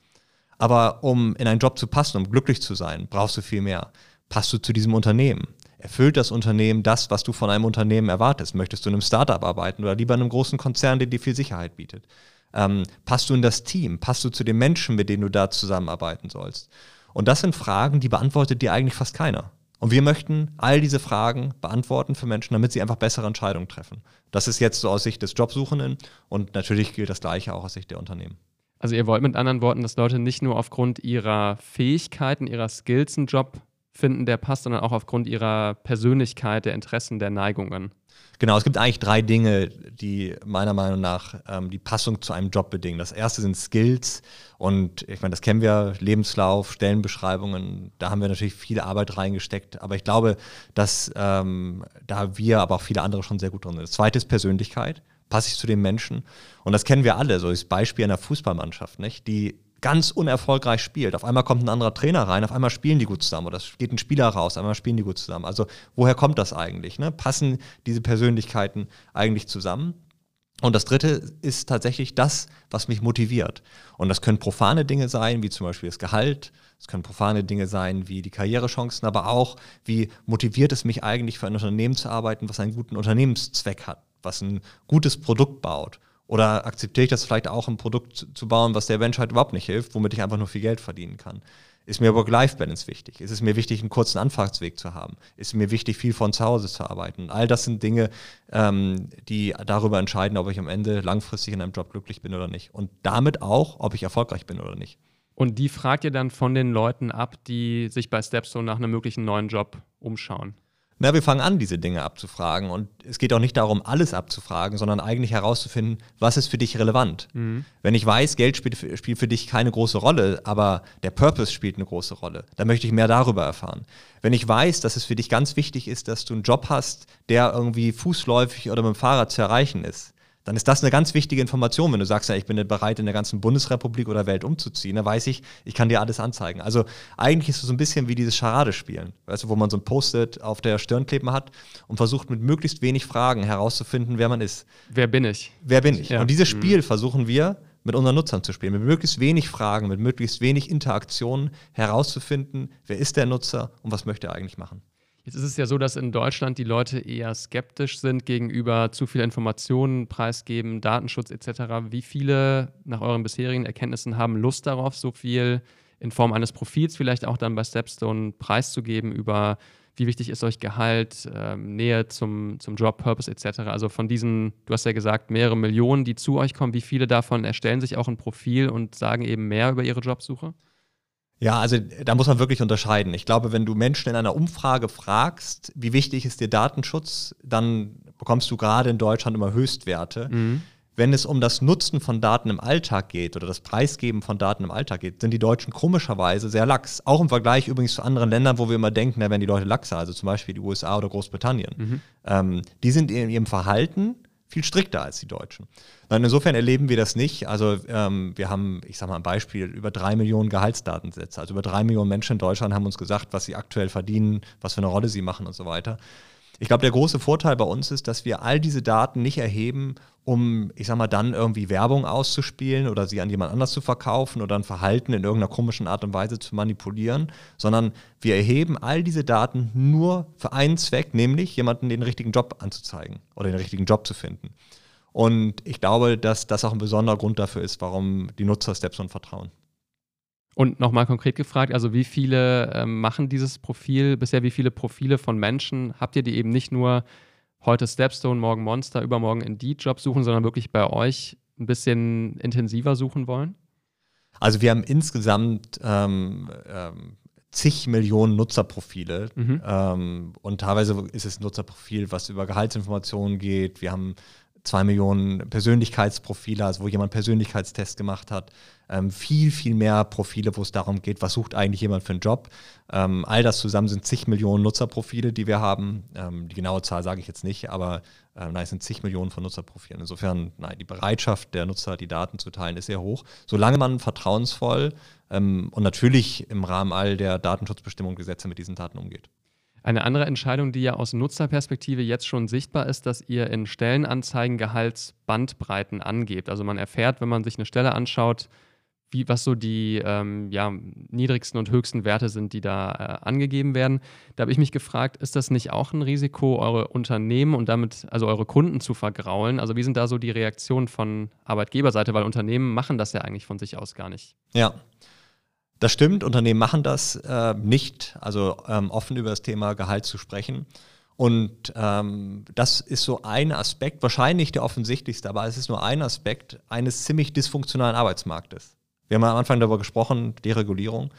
Aber um in einen Job zu passen, um glücklich zu sein, brauchst du viel mehr. Passt du zu diesem Unternehmen? Erfüllt das Unternehmen das, was du von einem Unternehmen erwartest? Möchtest du in einem Startup arbeiten oder lieber in einem großen Konzern, der dir viel Sicherheit bietet? Ähm, passt du in das Team? Passt du zu den Menschen, mit denen du da zusammenarbeiten sollst? Und das sind Fragen, die beantwortet dir eigentlich fast keiner. Und wir möchten all diese Fragen beantworten für Menschen, damit sie einfach bessere Entscheidungen treffen. Das ist jetzt so aus Sicht des Jobsuchenden und natürlich gilt das Gleiche auch aus Sicht der Unternehmen. Also ihr wollt mit anderen Worten, dass Leute nicht nur aufgrund ihrer Fähigkeiten, ihrer Skills einen Job finden, der passt, sondern auch aufgrund ihrer Persönlichkeit, der Interessen, der Neigungen. Genau, es gibt eigentlich drei Dinge, die meiner Meinung nach ähm, die Passung zu einem Job bedingen. Das erste sind Skills und ich meine, das kennen wir, Lebenslauf, Stellenbeschreibungen, da haben wir natürlich viel Arbeit reingesteckt, aber ich glaube, dass ähm, da wir, aber auch viele andere schon sehr gut drin sind. Das zweite ist Persönlichkeit, passe ich zu den Menschen und das kennen wir alle, so ist Beispiel einer Fußballmannschaft, nicht? die ganz unerfolgreich spielt. Auf einmal kommt ein anderer Trainer rein, auf einmal spielen die gut zusammen oder es geht ein Spieler raus, auf einmal spielen die gut zusammen. Also woher kommt das eigentlich? Ne? Passen diese Persönlichkeiten eigentlich zusammen? Und das Dritte ist tatsächlich das, was mich motiviert. Und das können profane Dinge sein, wie zum Beispiel das Gehalt. Es können profane Dinge sein, wie die Karrierechancen, aber auch, wie motiviert es mich eigentlich für ein Unternehmen zu arbeiten, was einen guten Unternehmenszweck hat, was ein gutes Produkt baut oder akzeptiere ich das vielleicht auch, ein Produkt zu bauen, was der Menschheit überhaupt nicht hilft, womit ich einfach nur viel Geld verdienen kann? Ist mir Work-Life-Balance wichtig? Ist es mir wichtig, einen kurzen Anfahrtsweg zu haben? Ist es mir wichtig, viel von zu Hause zu arbeiten? All das sind Dinge, ähm, die darüber entscheiden, ob ich am Ende langfristig in einem Job glücklich bin oder nicht. Und damit auch, ob ich erfolgreich bin oder nicht. Und die fragt ihr dann von den Leuten ab, die sich bei Stepstone nach einem möglichen neuen Job umschauen? Na, wir fangen an, diese Dinge abzufragen. Und es geht auch nicht darum, alles abzufragen, sondern eigentlich herauszufinden, was ist für dich relevant. Mhm. Wenn ich weiß, Geld spielt, spielt, für dich keine große Rolle, aber der Purpose spielt eine große Rolle, dann möchte ich mehr darüber erfahren. Wenn ich weiß, dass es für dich ganz wichtig ist, dass du einen Job hast, der irgendwie fußläufig oder mit dem Fahrrad zu erreichen ist, dann ist das eine ganz wichtige Information. Wenn du sagst, ja, ich bin bereit, in der ganzen Bundesrepublik oder Welt umzuziehen, dann weiß ich, ich kann dir alles anzeigen. Also eigentlich ist es so ein bisschen wie dieses Charade-Spielen, weißt du, wo man so ein Post-it auf der Stirn kleben hat und versucht mit möglichst wenig Fragen herauszufinden, wer man ist. Wer bin ich? Wer bin ich? Ja. Und dieses mhm. Spiel mhm. versuchen wir mit unseren Nutzern zu spielen, mit möglichst wenig Fragen, mit möglichst wenig Interaktionen herauszufinden, wer ist der Nutzer und was möchte er eigentlich machen. Jetzt ist es ja so, dass in Deutschland die Leute eher skeptisch sind gegenüber zu viel Informationen preisgeben, Datenschutz etc. Wie viele nach euren bisherigen Erkenntnissen haben Lust darauf, so viel in Form eines Profils vielleicht auch dann bei Stepstone preiszugeben über wie wichtig ist euch Gehalt, ähm, Nähe zum, zum Job, Purpose etc. Also von diesen, du hast ja gesagt, mehrere Millionen, die zu euch kommen, wie viele davon erstellen sich auch ein Profil und sagen eben mehr über ihre Jobsuche? Ja, also da muss man wirklich unterscheiden. Ich glaube, wenn du Menschen in einer Umfrage fragst, wie wichtig ist dir Datenschutz, dann bekommst du gerade in Deutschland immer Höchstwerte. Mhm. Wenn es um das Nutzen von Daten im Alltag geht oder das Preisgeben von Daten im Alltag geht, sind die Deutschen komischerweise sehr lax. Auch im Vergleich übrigens zu anderen Ländern, wo wir immer denken, da werden die Leute laxer, also zum Beispiel die USA oder Großbritannien. Mhm. Ähm, die sind in ihrem Verhalten viel strikter als die Deutschen. insofern erleben wir das nicht. Also ähm, wir haben, ich sage mal ein Beispiel, über drei Millionen Gehaltsdatensätze. Also über drei Millionen Menschen in Deutschland haben uns gesagt, was sie aktuell verdienen, was für eine Rolle sie machen und so weiter. Ich glaube, der große Vorteil bei uns ist, dass wir all diese Daten nicht erheben, um, ich sag mal, dann irgendwie Werbung auszuspielen oder sie an jemand anders zu verkaufen oder ein Verhalten in irgendeiner komischen Art und Weise zu manipulieren, sondern wir erheben all diese Daten nur für einen Zweck, nämlich jemanden den richtigen Job anzuzeigen oder den richtigen Job zu finden. Und ich glaube, dass das auch ein besonderer Grund dafür ist, warum die Nutzer Stepstone vertrauen. Und nochmal konkret gefragt, also wie viele ähm, machen dieses Profil, bisher wie viele Profile von Menschen habt ihr, die eben nicht nur heute Stepstone, morgen Monster, übermorgen Indeed-Job suchen, sondern wirklich bei euch ein bisschen intensiver suchen wollen? Also wir haben insgesamt ähm, ähm, zig Millionen Nutzerprofile mhm. ähm, und teilweise ist es ein Nutzerprofil, was über Gehaltsinformationen geht. Wir haben zwei Millionen Persönlichkeitsprofile, also wo jemand Persönlichkeitstest gemacht hat. Ähm, viel, viel mehr Profile, wo es darum geht, was sucht eigentlich jemand für einen Job. Ähm, all das zusammen sind zig Millionen Nutzerprofile, die wir haben. Ähm, die genaue Zahl sage ich jetzt nicht, aber äh, nein, es sind zig Millionen von Nutzerprofilen. Insofern, nein, die Bereitschaft der Nutzer, die Daten zu teilen, ist sehr hoch. Solange man vertrauensvoll ähm, und natürlich im Rahmen all der Datenschutzbestimmungen Gesetze mit diesen Daten umgeht. Eine andere Entscheidung, die ja aus Nutzerperspektive jetzt schon sichtbar ist, dass ihr in Stellenanzeigen Gehaltsbandbreiten angebt. Also man erfährt, wenn man sich eine Stelle anschaut, wie, was so die ähm, ja, niedrigsten und höchsten Werte sind, die da äh, angegeben werden. Da habe ich mich gefragt, ist das nicht auch ein Risiko, eure Unternehmen und damit also eure Kunden zu vergraulen? Also wie sind da so die Reaktionen von Arbeitgeberseite, weil Unternehmen machen das ja eigentlich von sich aus gar nicht. Ja, das stimmt, Unternehmen machen das äh, nicht, also ähm, offen über das Thema Gehalt zu sprechen. Und ähm, das ist so ein Aspekt, wahrscheinlich der offensichtlichste, aber es ist nur ein Aspekt eines ziemlich dysfunktionalen Arbeitsmarktes. Wir haben am Anfang darüber gesprochen, Deregulierung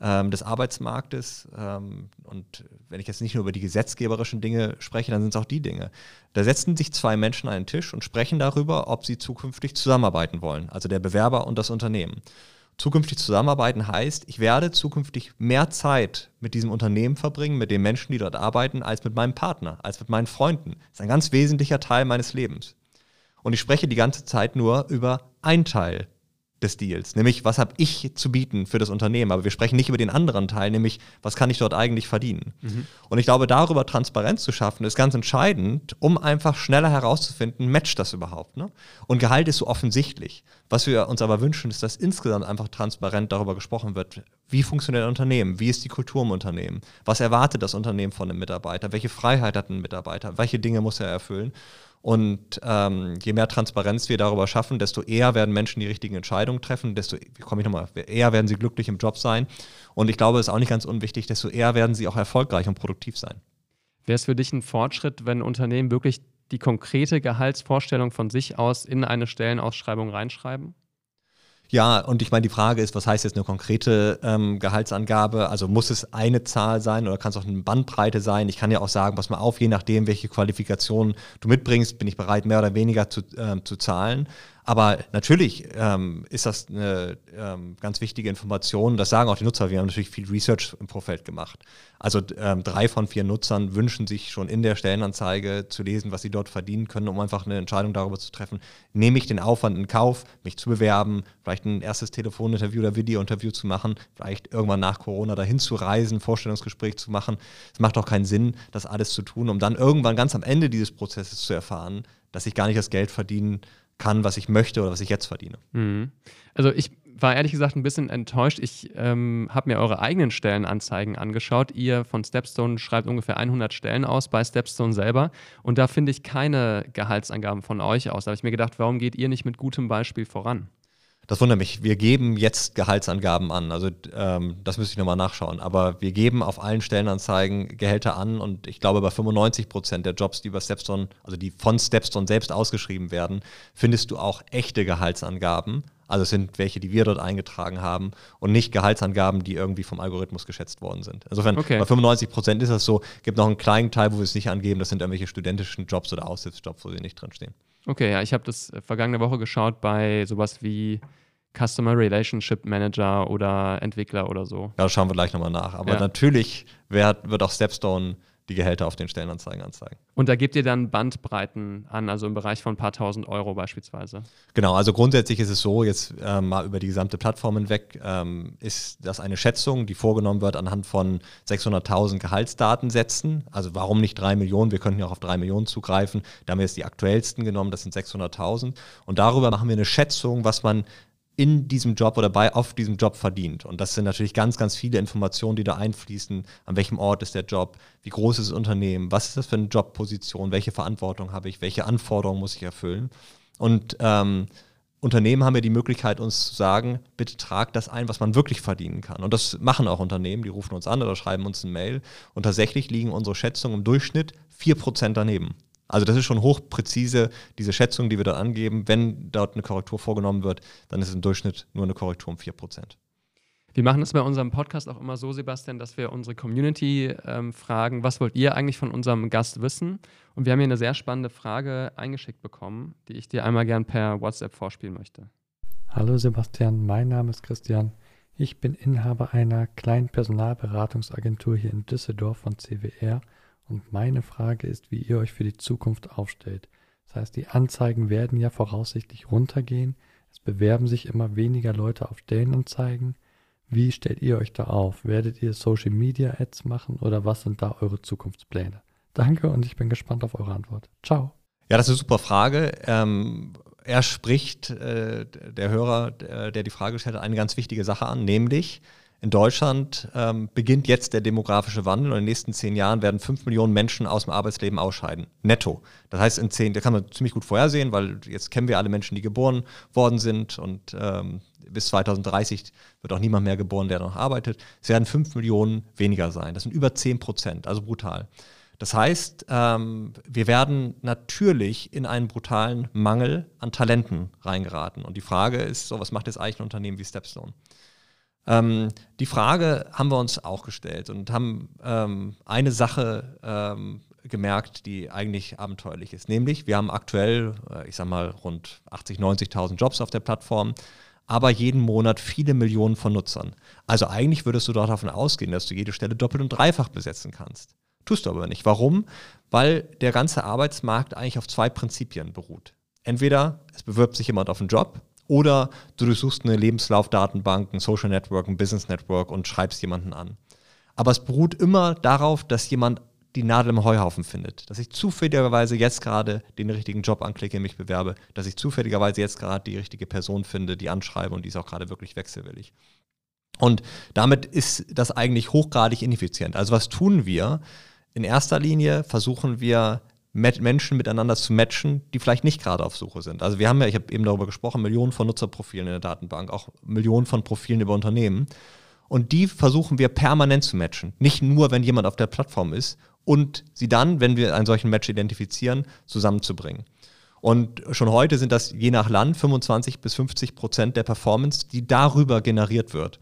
ähm, des Arbeitsmarktes. Ähm, und wenn ich jetzt nicht nur über die gesetzgeberischen Dinge spreche, dann sind es auch die Dinge. Da setzen sich zwei Menschen an einen Tisch und sprechen darüber, ob sie zukünftig zusammenarbeiten wollen, also der Bewerber und das Unternehmen zukünftig zusammenarbeiten heißt, ich werde zukünftig mehr Zeit mit diesem Unternehmen verbringen, mit den Menschen, die dort arbeiten, als mit meinem Partner, als mit meinen Freunden. Das ist ein ganz wesentlicher Teil meines Lebens. Und ich spreche die ganze Zeit nur über einen Teil des Deals, nämlich was habe ich zu bieten für das Unternehmen. Aber wir sprechen nicht über den anderen Teil, nämlich was kann ich dort eigentlich verdienen. Mhm. Und ich glaube, darüber Transparenz zu schaffen, ist ganz entscheidend, um einfach schneller herauszufinden, matcht das überhaupt. Ne? Und Gehalt ist so offensichtlich. Was wir uns aber wünschen, ist, dass insgesamt einfach transparent darüber gesprochen wird, wie funktioniert ein Unternehmen, wie ist die Kultur im Unternehmen, was erwartet das Unternehmen von einem Mitarbeiter, welche Freiheit hat ein Mitarbeiter, welche Dinge muss er erfüllen. Und ähm, je mehr Transparenz wir darüber schaffen, desto eher werden Menschen die richtigen Entscheidungen treffen, desto komme ich nochmal, eher werden sie glücklich im Job sein. Und ich glaube, es ist auch nicht ganz unwichtig, desto eher werden sie auch erfolgreich und produktiv sein. Wäre es für dich ein Fortschritt, wenn Unternehmen wirklich die konkrete Gehaltsvorstellung von sich aus in eine Stellenausschreibung reinschreiben? Ja, und ich meine, die Frage ist, was heißt jetzt eine konkrete ähm, Gehaltsangabe? Also muss es eine Zahl sein oder kann es auch eine Bandbreite sein? Ich kann ja auch sagen, pass mal auf, je nachdem, welche Qualifikationen du mitbringst, bin ich bereit, mehr oder weniger zu, äh, zu zahlen. Aber natürlich ähm, ist das eine ähm, ganz wichtige Information. Das sagen auch die Nutzer. Wir haben natürlich viel Research im Vorfeld gemacht. Also ähm, drei von vier Nutzern wünschen sich schon in der Stellenanzeige zu lesen, was sie dort verdienen können, um einfach eine Entscheidung darüber zu treffen. Nehme ich den Aufwand in Kauf, mich zu bewerben, vielleicht ein erstes Telefoninterview oder Videointerview zu machen, vielleicht irgendwann nach Corona dahin zu reisen, Vorstellungsgespräch zu machen. Es macht doch keinen Sinn, das alles zu tun, um dann irgendwann ganz am Ende dieses Prozesses zu erfahren, dass ich gar nicht das Geld verdienen kann, was ich möchte oder was ich jetzt verdiene. Mhm. Also ich war ehrlich gesagt ein bisschen enttäuscht. Ich ähm, habe mir eure eigenen Stellenanzeigen angeschaut. Ihr von Stepstone schreibt ungefähr 100 Stellen aus bei Stepstone selber. Und da finde ich keine Gehaltsangaben von euch aus. Da habe ich mir gedacht, warum geht ihr nicht mit gutem Beispiel voran? Das wundert mich. Wir geben jetzt Gehaltsangaben an. Also ähm, das müsste ich nochmal nachschauen. Aber wir geben auf allen Stellenanzeigen Gehälter an und ich glaube, bei 95 Prozent der Jobs, die über Stepstone, also die von Stepstone selbst ausgeschrieben werden, findest du auch echte Gehaltsangaben. Also es sind welche, die wir dort eingetragen haben und nicht Gehaltsangaben, die irgendwie vom Algorithmus geschätzt worden sind. Insofern okay. bei 95 Prozent ist das so. Gibt noch einen kleinen Teil, wo wir es nicht angeben. Das sind irgendwelche studentischen Jobs oder Aushilfsjobs, wo sie nicht drinstehen. Okay, ja, ich habe das äh, vergangene Woche geschaut bei sowas wie Customer Relationship Manager oder Entwickler oder so. Ja, schauen wir gleich nochmal nach. Aber ja. natürlich wird, wird auch Stepstone die Gehälter auf den Stellenanzeigen anzeigen. Und da gebt ihr dann Bandbreiten an, also im Bereich von ein paar tausend Euro beispielsweise? Genau, also grundsätzlich ist es so, jetzt äh, mal über die gesamte Plattform hinweg, ähm, ist das eine Schätzung, die vorgenommen wird anhand von 600.000 Gehaltsdatensätzen. Also warum nicht drei Millionen? Wir könnten ja auch auf drei Millionen zugreifen. Da haben wir jetzt die aktuellsten genommen, das sind 600.000. Und darüber machen wir eine Schätzung, was man in diesem Job oder bei auf diesem Job verdient. Und das sind natürlich ganz, ganz viele Informationen, die da einfließen. An welchem Ort ist der Job? Wie groß ist das Unternehmen? Was ist das für eine Jobposition? Welche Verantwortung habe ich? Welche Anforderungen muss ich erfüllen? Und ähm, Unternehmen haben ja die Möglichkeit, uns zu sagen, bitte tragt das ein, was man wirklich verdienen kann. Und das machen auch Unternehmen, die rufen uns an oder schreiben uns eine Mail. Und tatsächlich liegen unsere Schätzungen im Durchschnitt 4% daneben. Also das ist schon hochpräzise, diese Schätzung, die wir da angeben. Wenn dort eine Korrektur vorgenommen wird, dann ist es im Durchschnitt nur eine Korrektur um 4%. Wir machen es bei unserem Podcast auch immer so, Sebastian, dass wir unsere Community ähm, fragen, was wollt ihr eigentlich von unserem Gast wissen? Und wir haben hier eine sehr spannende Frage eingeschickt bekommen, die ich dir einmal gern per WhatsApp vorspielen möchte. Hallo Sebastian, mein Name ist Christian. Ich bin Inhaber einer kleinen Personalberatungsagentur hier in Düsseldorf von CWR und meine Frage ist, wie ihr euch für die Zukunft aufstellt. Das heißt, die Anzeigen werden ja voraussichtlich runtergehen. Es bewerben sich immer weniger Leute auf Stellenanzeigen. Wie stellt ihr euch da auf? Werdet ihr Social Media Ads machen oder was sind da eure Zukunftspläne? Danke und ich bin gespannt auf eure Antwort. Ciao. Ja, das ist eine super Frage. Ähm, er spricht, äh, der Hörer, der, der die Frage gestellt hat, eine ganz wichtige Sache an, nämlich in Deutschland ähm, beginnt jetzt der demografische Wandel und in den nächsten zehn Jahren werden fünf Millionen Menschen aus dem Arbeitsleben ausscheiden. Netto. Das heißt, in zehn, da kann man ziemlich gut vorhersehen, weil jetzt kennen wir alle Menschen, die geboren worden sind und ähm, bis 2030 wird auch niemand mehr geboren, der noch arbeitet. Es werden fünf Millionen weniger sein. Das sind über zehn Prozent, also brutal. Das heißt, ähm, wir werden natürlich in einen brutalen Mangel an Talenten reingeraten. Und die Frage ist, so was macht jetzt eigentlich ein Unternehmen wie Stepstone? Ähm, die Frage haben wir uns auch gestellt und haben ähm, eine Sache ähm, gemerkt, die eigentlich abenteuerlich ist. Nämlich, wir haben aktuell, äh, ich sage mal, rund 80.000, 90.000 Jobs auf der Plattform, aber jeden Monat viele Millionen von Nutzern. Also eigentlich würdest du dort davon ausgehen, dass du jede Stelle doppelt und dreifach besetzen kannst. Tust du aber nicht. Warum? Weil der ganze Arbeitsmarkt eigentlich auf zwei Prinzipien beruht. Entweder es bewirbt sich jemand auf einen Job oder du durchsuchst eine Lebenslaufdatenbank, ein Social Network, ein Business Network und schreibst jemanden an. Aber es beruht immer darauf, dass jemand die Nadel im Heuhaufen findet. Dass ich zufälligerweise jetzt gerade den richtigen Job anklicke, mich bewerbe, dass ich zufälligerweise jetzt gerade die richtige Person finde, die anschreibe und die ist auch gerade wirklich wechselwillig. Und damit ist das eigentlich hochgradig ineffizient. Also was tun wir? In erster Linie versuchen wir Menschen miteinander zu matchen, die vielleicht nicht gerade auf Suche sind. Also wir haben ja, ich habe eben darüber gesprochen, Millionen von Nutzerprofilen in der Datenbank, auch Millionen von Profilen über Unternehmen. Und die versuchen wir permanent zu matchen. Nicht nur, wenn jemand auf der Plattform ist und sie dann, wenn wir einen solchen Match identifizieren, zusammenzubringen. Und schon heute sind das je nach Land 25 bis 50 Prozent der Performance, die darüber generiert wird.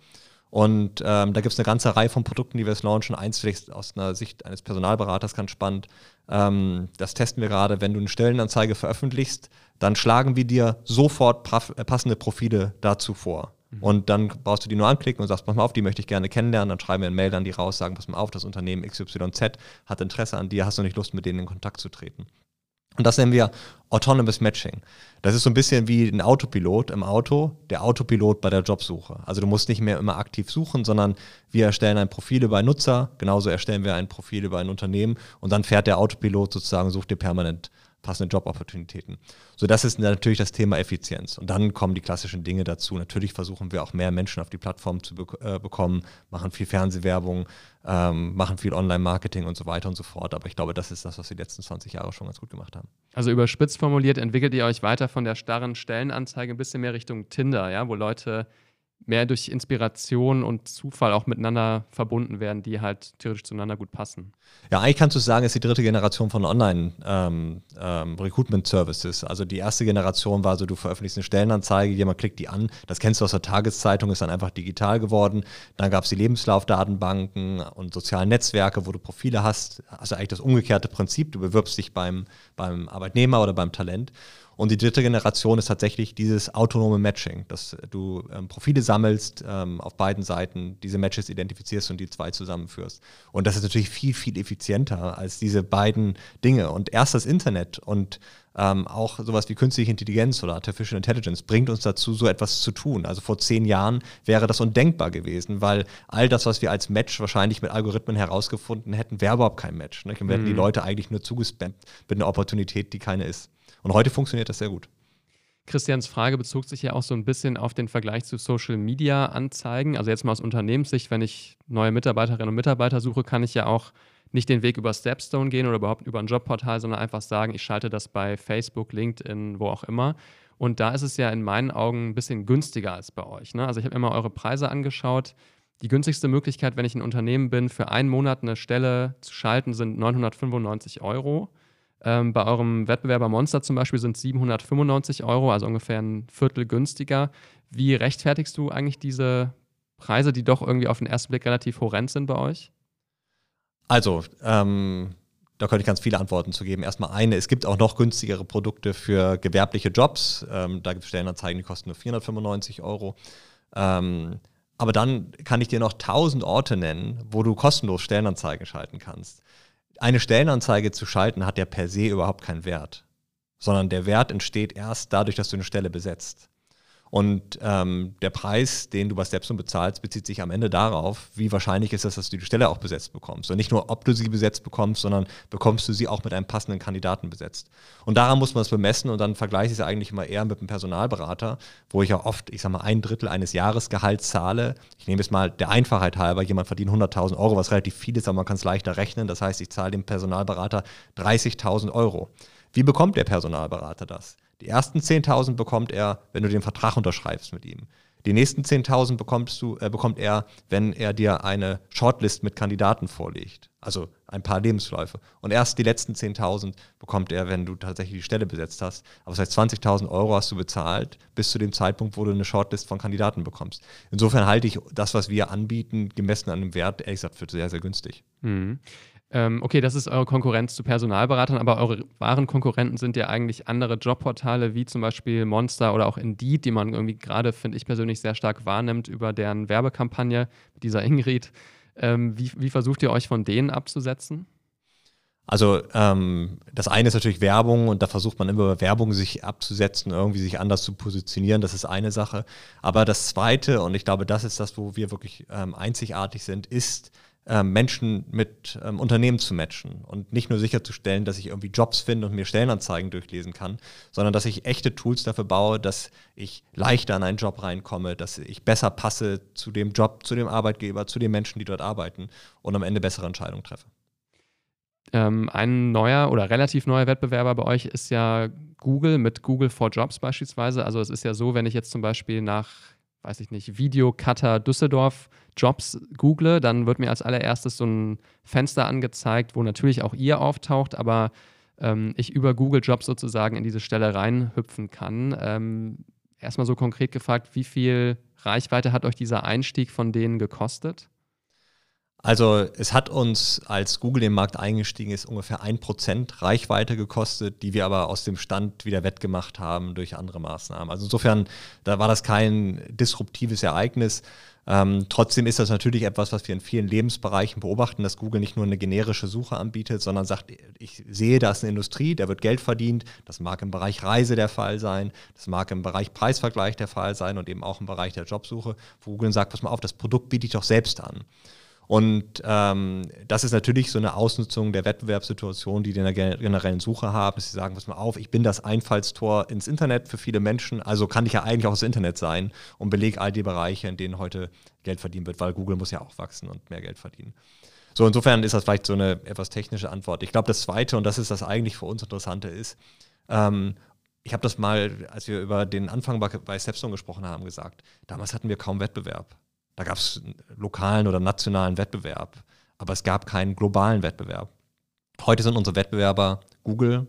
Und ähm, da gibt es eine ganze Reihe von Produkten, die wir jetzt launchen. Eins vielleicht aus einer Sicht eines Personalberaters ganz spannend. Ähm, das testen wir gerade. Wenn du eine Stellenanzeige veröffentlichst, dann schlagen wir dir sofort äh, passende Profile dazu vor. Mhm. Und dann brauchst du die nur anklicken und sagst, pass mal auf, die möchte ich gerne kennenlernen. Dann schreiben wir eine Mail an die raus, sagen, pass mal auf, das Unternehmen XYZ hat Interesse an dir, hast du nicht Lust, mit denen in Kontakt zu treten. Und das nennen wir Autonomous Matching. Das ist so ein bisschen wie ein Autopilot im Auto, der Autopilot bei der Jobsuche. Also du musst nicht mehr immer aktiv suchen, sondern wir erstellen ein Profil über einen Nutzer, genauso erstellen wir ein Profil über ein Unternehmen und dann fährt der Autopilot sozusagen, sucht dir permanent passende Jobopportunitäten. So, das ist natürlich das Thema Effizienz. Und dann kommen die klassischen Dinge dazu. Natürlich versuchen wir auch mehr Menschen auf die Plattform zu be äh, bekommen, machen viel Fernsehwerbung, ähm, machen viel Online-Marketing und so weiter und so fort. Aber ich glaube, das ist das, was wir die letzten 20 Jahre schon ganz gut gemacht haben. Also überspitzt formuliert, entwickelt ihr euch weiter von der starren Stellenanzeige ein bisschen mehr Richtung Tinder, ja, wo Leute mehr durch Inspiration und Zufall auch miteinander verbunden werden, die halt theoretisch zueinander gut passen. Ja, eigentlich kannst du sagen, es ist die dritte Generation von Online-Recruitment-Services. Ähm, ähm, also die erste Generation war so, du veröffentlichst eine Stellenanzeige, jemand klickt die an, das kennst du aus der Tageszeitung, ist dann einfach digital geworden. Dann gab es die Lebenslaufdatenbanken und sozialen Netzwerke, wo du Profile hast. Also eigentlich das umgekehrte Prinzip, du bewirbst dich beim, beim Arbeitnehmer oder beim Talent. Und die dritte Generation ist tatsächlich dieses autonome Matching, dass du ähm, Profile sammelst ähm, auf beiden Seiten, diese Matches identifizierst und die zwei zusammenführst. Und das ist natürlich viel, viel effizienter als diese beiden Dinge. Und erst das Internet und ähm, auch sowas wie künstliche Intelligenz oder Artificial Intelligence bringt uns dazu, so etwas zu tun. Also vor zehn Jahren wäre das undenkbar gewesen, weil all das, was wir als Match wahrscheinlich mit Algorithmen herausgefunden hätten, wäre überhaupt kein Match. Ne? Und wir hätten die mhm. Leute eigentlich nur zugespammt mit einer Opportunität, die keine ist. Und heute funktioniert das sehr gut. Christians Frage bezog sich ja auch so ein bisschen auf den Vergleich zu Social Media Anzeigen. Also jetzt mal aus Unternehmenssicht, wenn ich neue Mitarbeiterinnen und Mitarbeiter suche, kann ich ja auch nicht den Weg über Stepstone gehen oder überhaupt über ein Jobportal, sondern einfach sagen, ich schalte das bei Facebook, LinkedIn, wo auch immer. Und da ist es ja in meinen Augen ein bisschen günstiger als bei euch. Ne? Also ich habe immer eure Preise angeschaut. Die günstigste Möglichkeit, wenn ich ein Unternehmen bin, für einen Monat eine Stelle zu schalten, sind 995 Euro. Ähm, bei eurem Wettbewerber Monster zum Beispiel sind 795 Euro, also ungefähr ein Viertel günstiger. Wie rechtfertigst du eigentlich diese Preise, die doch irgendwie auf den ersten Blick relativ horrend sind bei euch? Also, ähm, da könnte ich ganz viele Antworten zu geben. Erstmal eine, es gibt auch noch günstigere Produkte für gewerbliche Jobs. Ähm, da gibt es Stellenanzeigen, die kosten nur 495 Euro. Ähm, aber dann kann ich dir noch 1000 Orte nennen, wo du kostenlos Stellenanzeigen schalten kannst. Eine Stellenanzeige zu schalten hat ja per se überhaupt keinen Wert, sondern der Wert entsteht erst dadurch, dass du eine Stelle besetzt. Und ähm, der Preis, den du bei Stepstone bezahlst, bezieht sich am Ende darauf, wie wahrscheinlich ist es, dass du die Stelle auch besetzt bekommst. Und nicht nur, ob du sie besetzt bekommst, sondern bekommst du sie auch mit einem passenden Kandidaten besetzt. Und daran muss man es bemessen und dann vergleiche ich es eigentlich immer eher mit einem Personalberater, wo ich ja oft, ich sag mal, ein Drittel eines Jahresgehalts zahle. Ich nehme jetzt mal der Einfachheit halber, jemand verdient 100.000 Euro, was relativ viel ist, aber man kann es leichter rechnen. Das heißt, ich zahle dem Personalberater 30.000 Euro. Wie bekommt der Personalberater das? Die ersten 10.000 bekommt er, wenn du den Vertrag unterschreibst mit ihm. Die nächsten 10.000 bekommst du, äh, bekommt er, wenn er dir eine Shortlist mit Kandidaten vorlegt. Also ein paar Lebensläufe. Und erst die letzten 10.000 bekommt er, wenn du tatsächlich die Stelle besetzt hast. Aber das heißt, 20.000 Euro hast du bezahlt bis zu dem Zeitpunkt, wo du eine Shortlist von Kandidaten bekommst. Insofern halte ich das, was wir anbieten, gemessen an dem Wert, ehrlich gesagt, für sehr, sehr günstig. Mhm. Ähm, okay, das ist eure Konkurrenz zu Personalberatern, aber eure wahren Konkurrenten sind ja eigentlich andere Jobportale wie zum Beispiel Monster oder auch Indeed, die man irgendwie gerade, finde ich persönlich, sehr stark wahrnimmt über deren Werbekampagne mit dieser Ingrid. Ähm, wie, wie versucht ihr euch von denen abzusetzen? Also ähm, das eine ist natürlich Werbung und da versucht man immer über Werbung sich abzusetzen, irgendwie sich anders zu positionieren. Das ist eine Sache. Aber das zweite, und ich glaube, das ist das, wo wir wirklich ähm, einzigartig sind, ist Menschen mit ähm, Unternehmen zu matchen und nicht nur sicherzustellen, dass ich irgendwie Jobs finde und mir Stellenanzeigen durchlesen kann, sondern dass ich echte Tools dafür baue, dass ich leichter an einen Job reinkomme, dass ich besser passe zu dem Job, zu dem Arbeitgeber, zu den Menschen, die dort arbeiten und am Ende bessere Entscheidungen treffe. Ähm, ein neuer oder relativ neuer Wettbewerber bei euch ist ja Google mit Google for Jobs beispielsweise. Also es ist ja so, wenn ich jetzt zum Beispiel nach weiß ich nicht, Videocutter Düsseldorf Jobs google, dann wird mir als allererstes so ein Fenster angezeigt, wo natürlich auch ihr auftaucht, aber ähm, ich über Google Jobs sozusagen in diese Stelle reinhüpfen kann. Ähm, erstmal so konkret gefragt, wie viel Reichweite hat euch dieser Einstieg von denen gekostet? Also es hat uns, als Google den Markt eingestiegen ist, ungefähr ein Prozent Reichweite gekostet, die wir aber aus dem Stand wieder wettgemacht haben durch andere Maßnahmen. Also insofern, da war das kein disruptives Ereignis. Ähm, trotzdem ist das natürlich etwas, was wir in vielen Lebensbereichen beobachten, dass Google nicht nur eine generische Suche anbietet, sondern sagt, ich sehe, da ist eine Industrie, da wird Geld verdient. Das mag im Bereich Reise der Fall sein, das mag im Bereich Preisvergleich der Fall sein und eben auch im Bereich der Jobsuche, Google sagt, pass mal auf, das Produkt biete ich doch selbst an. Und ähm, das ist natürlich so eine Ausnutzung der Wettbewerbssituation, die die in der generellen Suche haben. Sie sagen, pass mal auf, ich bin das Einfallstor ins Internet für viele Menschen, also kann ich ja eigentlich auch das Internet sein und belege all die Bereiche, in denen heute Geld verdient wird, weil Google muss ja auch wachsen und mehr Geld verdienen. So, insofern ist das vielleicht so eine etwas technische Antwort. Ich glaube, das Zweite, und das ist das eigentlich für uns Interessante, ist, ähm, ich habe das mal, als wir über den Anfang bei, bei Stepstone gesprochen haben, gesagt, damals hatten wir kaum Wettbewerb. Da gab es lokalen oder nationalen Wettbewerb, aber es gab keinen globalen Wettbewerb. Heute sind unsere Wettbewerber Google,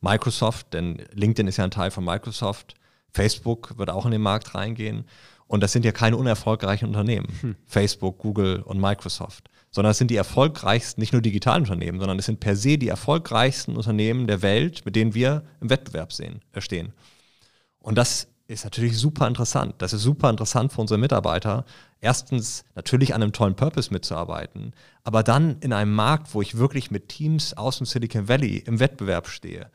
Microsoft, denn LinkedIn ist ja ein Teil von Microsoft, Facebook wird auch in den Markt reingehen. Und das sind ja keine unerfolgreichen Unternehmen, hm. Facebook, Google und Microsoft, sondern es sind die erfolgreichsten, nicht nur digitalen Unternehmen, sondern es sind per se die erfolgreichsten Unternehmen der Welt, mit denen wir im Wettbewerb sehen, äh, stehen. Und das ist natürlich super interessant. Das ist super interessant für unsere Mitarbeiter. Erstens natürlich an einem tollen Purpose mitzuarbeiten, aber dann in einem Markt, wo ich wirklich mit Teams aus dem Silicon Valley im Wettbewerb stehe.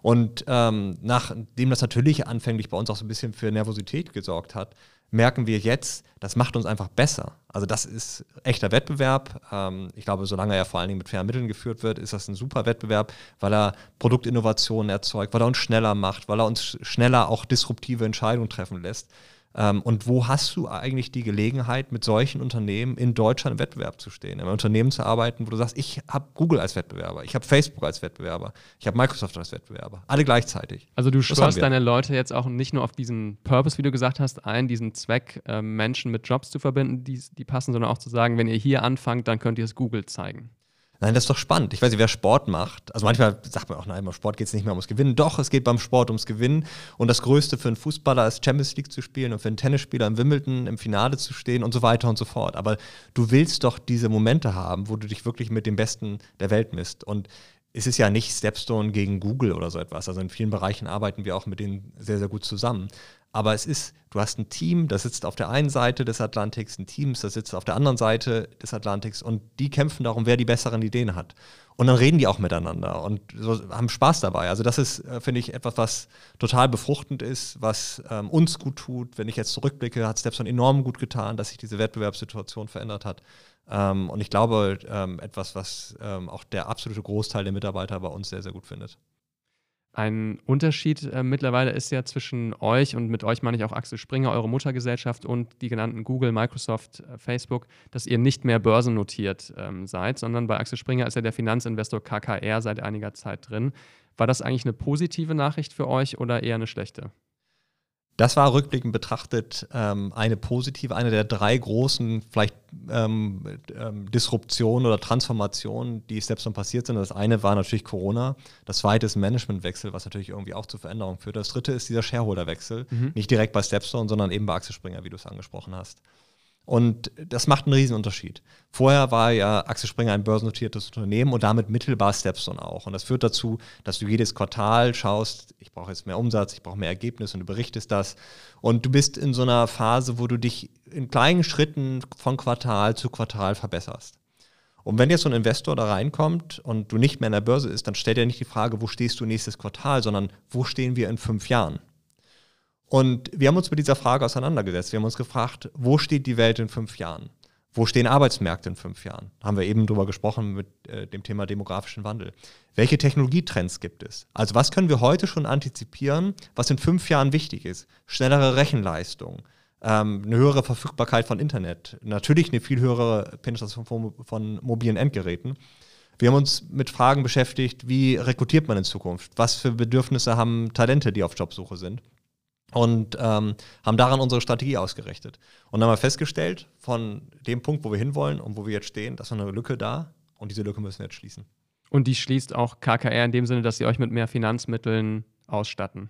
Und ähm, nachdem das natürlich anfänglich bei uns auch so ein bisschen für Nervosität gesorgt hat, merken wir jetzt, das macht uns einfach besser. Also das ist echter Wettbewerb. Ähm, ich glaube, solange er vor allen Dingen mit fairen Mitteln geführt wird, ist das ein super Wettbewerb, weil er Produktinnovationen erzeugt, weil er uns schneller macht, weil er uns schneller auch disruptive Entscheidungen treffen lässt. Ähm, und wo hast du eigentlich die Gelegenheit, mit solchen Unternehmen in Deutschland im Wettbewerb zu stehen, in einem Unternehmen zu arbeiten, wo du sagst, ich habe Google als Wettbewerber, ich habe Facebook als Wettbewerber, ich habe Microsoft als Wettbewerber, alle gleichzeitig. Also du schwörst deine Leute jetzt auch nicht nur auf diesen Purpose, wie du gesagt hast, ein, diesen Zweck, äh, Menschen mit Jobs zu verbinden, die, die passen, sondern auch zu sagen, wenn ihr hier anfangt, dann könnt ihr es Google zeigen. Nein, das ist doch spannend. Ich weiß nicht, wer Sport macht. Also manchmal sagt man auch, nein, beim Sport geht es nicht mehr ums Gewinnen. Doch, es geht beim Sport ums Gewinnen. Und das Größte für einen Fußballer ist Champions League zu spielen und für einen Tennisspieler im Wimbledon im Finale zu stehen und so weiter und so fort. Aber du willst doch diese Momente haben, wo du dich wirklich mit dem Besten der Welt misst. Und es ist ja nicht Stepstone gegen Google oder so etwas. Also in vielen Bereichen arbeiten wir auch mit denen sehr, sehr gut zusammen. Aber es ist, du hast ein Team, das sitzt auf der einen Seite des Atlantiks, ein Team, das sitzt auf der anderen Seite des Atlantiks und die kämpfen darum, wer die besseren Ideen hat. Und dann reden die auch miteinander und so, haben Spaß dabei. Also das ist, äh, finde ich, etwas, was total befruchtend ist, was ähm, uns gut tut. Wenn ich jetzt zurückblicke, hat Stepson enorm gut getan, dass sich diese Wettbewerbssituation verändert hat. Ähm, und ich glaube, ähm, etwas, was ähm, auch der absolute Großteil der Mitarbeiter bei uns sehr, sehr gut findet. Ein Unterschied äh, mittlerweile ist ja zwischen euch und mit euch meine ich auch Axel Springer, eure Muttergesellschaft und die genannten Google, Microsoft, äh, Facebook, dass ihr nicht mehr börsennotiert ähm, seid, sondern bei Axel Springer ist ja der Finanzinvestor KKR seit einiger Zeit drin. War das eigentlich eine positive Nachricht für euch oder eher eine schlechte? Das war rückblickend betrachtet ähm, eine positive, eine der drei großen vielleicht ähm, ähm, Disruptionen oder Transformationen, die Stepstone passiert sind. Das eine war natürlich Corona, das zweite ist Managementwechsel, was natürlich irgendwie auch zu Veränderungen führt. Das dritte ist dieser Shareholderwechsel, mhm. nicht direkt bei Stepstone, sondern eben bei Axel Springer, wie du es angesprochen hast. Und das macht einen riesen Unterschied. Vorher war ja Axel Springer ein börsennotiertes Unternehmen und damit mittelbar Stepstone auch. Und das führt dazu, dass du jedes Quartal schaust, ich brauche jetzt mehr Umsatz, ich brauche mehr Ergebnis und du berichtest das. Und du bist in so einer Phase, wo du dich in kleinen Schritten von Quartal zu Quartal verbesserst. Und wenn jetzt so ein Investor da reinkommt und du nicht mehr in der Börse ist, dann stellt er nicht die Frage, wo stehst du nächstes Quartal, sondern wo stehen wir in fünf Jahren? Und wir haben uns mit dieser Frage auseinandergesetzt. Wir haben uns gefragt, wo steht die Welt in fünf Jahren? Wo stehen Arbeitsmärkte in fünf Jahren? Haben wir eben drüber gesprochen mit äh, dem Thema demografischen Wandel. Welche Technologietrends gibt es? Also was können wir heute schon antizipieren, was in fünf Jahren wichtig ist? Schnellere Rechenleistung, ähm, eine höhere Verfügbarkeit von Internet, natürlich eine viel höhere Penetration von, von mobilen Endgeräten. Wir haben uns mit Fragen beschäftigt, wie rekrutiert man in Zukunft? Was für Bedürfnisse haben Talente, die auf Jobsuche sind? Und ähm, haben daran unsere Strategie ausgerichtet. Und dann haben wir festgestellt, von dem Punkt, wo wir hinwollen und wo wir jetzt stehen, da ist eine Lücke da und diese Lücke müssen wir jetzt schließen. Und die schließt auch KKR in dem Sinne, dass sie euch mit mehr Finanzmitteln ausstatten.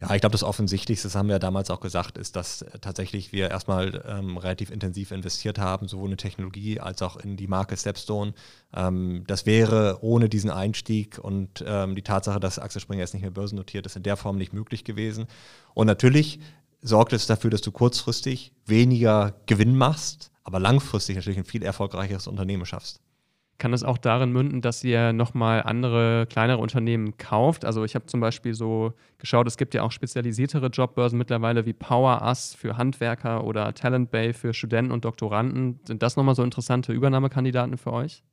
Ja, ich glaube, das Offensichtlichste, das haben wir ja damals auch gesagt, ist, dass äh, tatsächlich wir erstmal ähm, relativ intensiv investiert haben, sowohl in Technologie als auch in die Marke Stepstone. Ähm, das wäre ohne diesen Einstieg und ähm, die Tatsache, dass Axel Springer jetzt nicht mehr börsennotiert ist, in der Form nicht möglich gewesen. Und natürlich sorgt es dafür, dass du kurzfristig weniger Gewinn machst, aber langfristig natürlich ein viel erfolgreicheres Unternehmen schaffst kann es auch darin münden, dass ihr nochmal andere, kleinere Unternehmen kauft. Also ich habe zum Beispiel so geschaut, es gibt ja auch spezialisiertere Jobbörsen mittlerweile wie Power Us für Handwerker oder Talent Bay für Studenten und Doktoranden. Sind das nochmal so interessante Übernahmekandidaten für euch?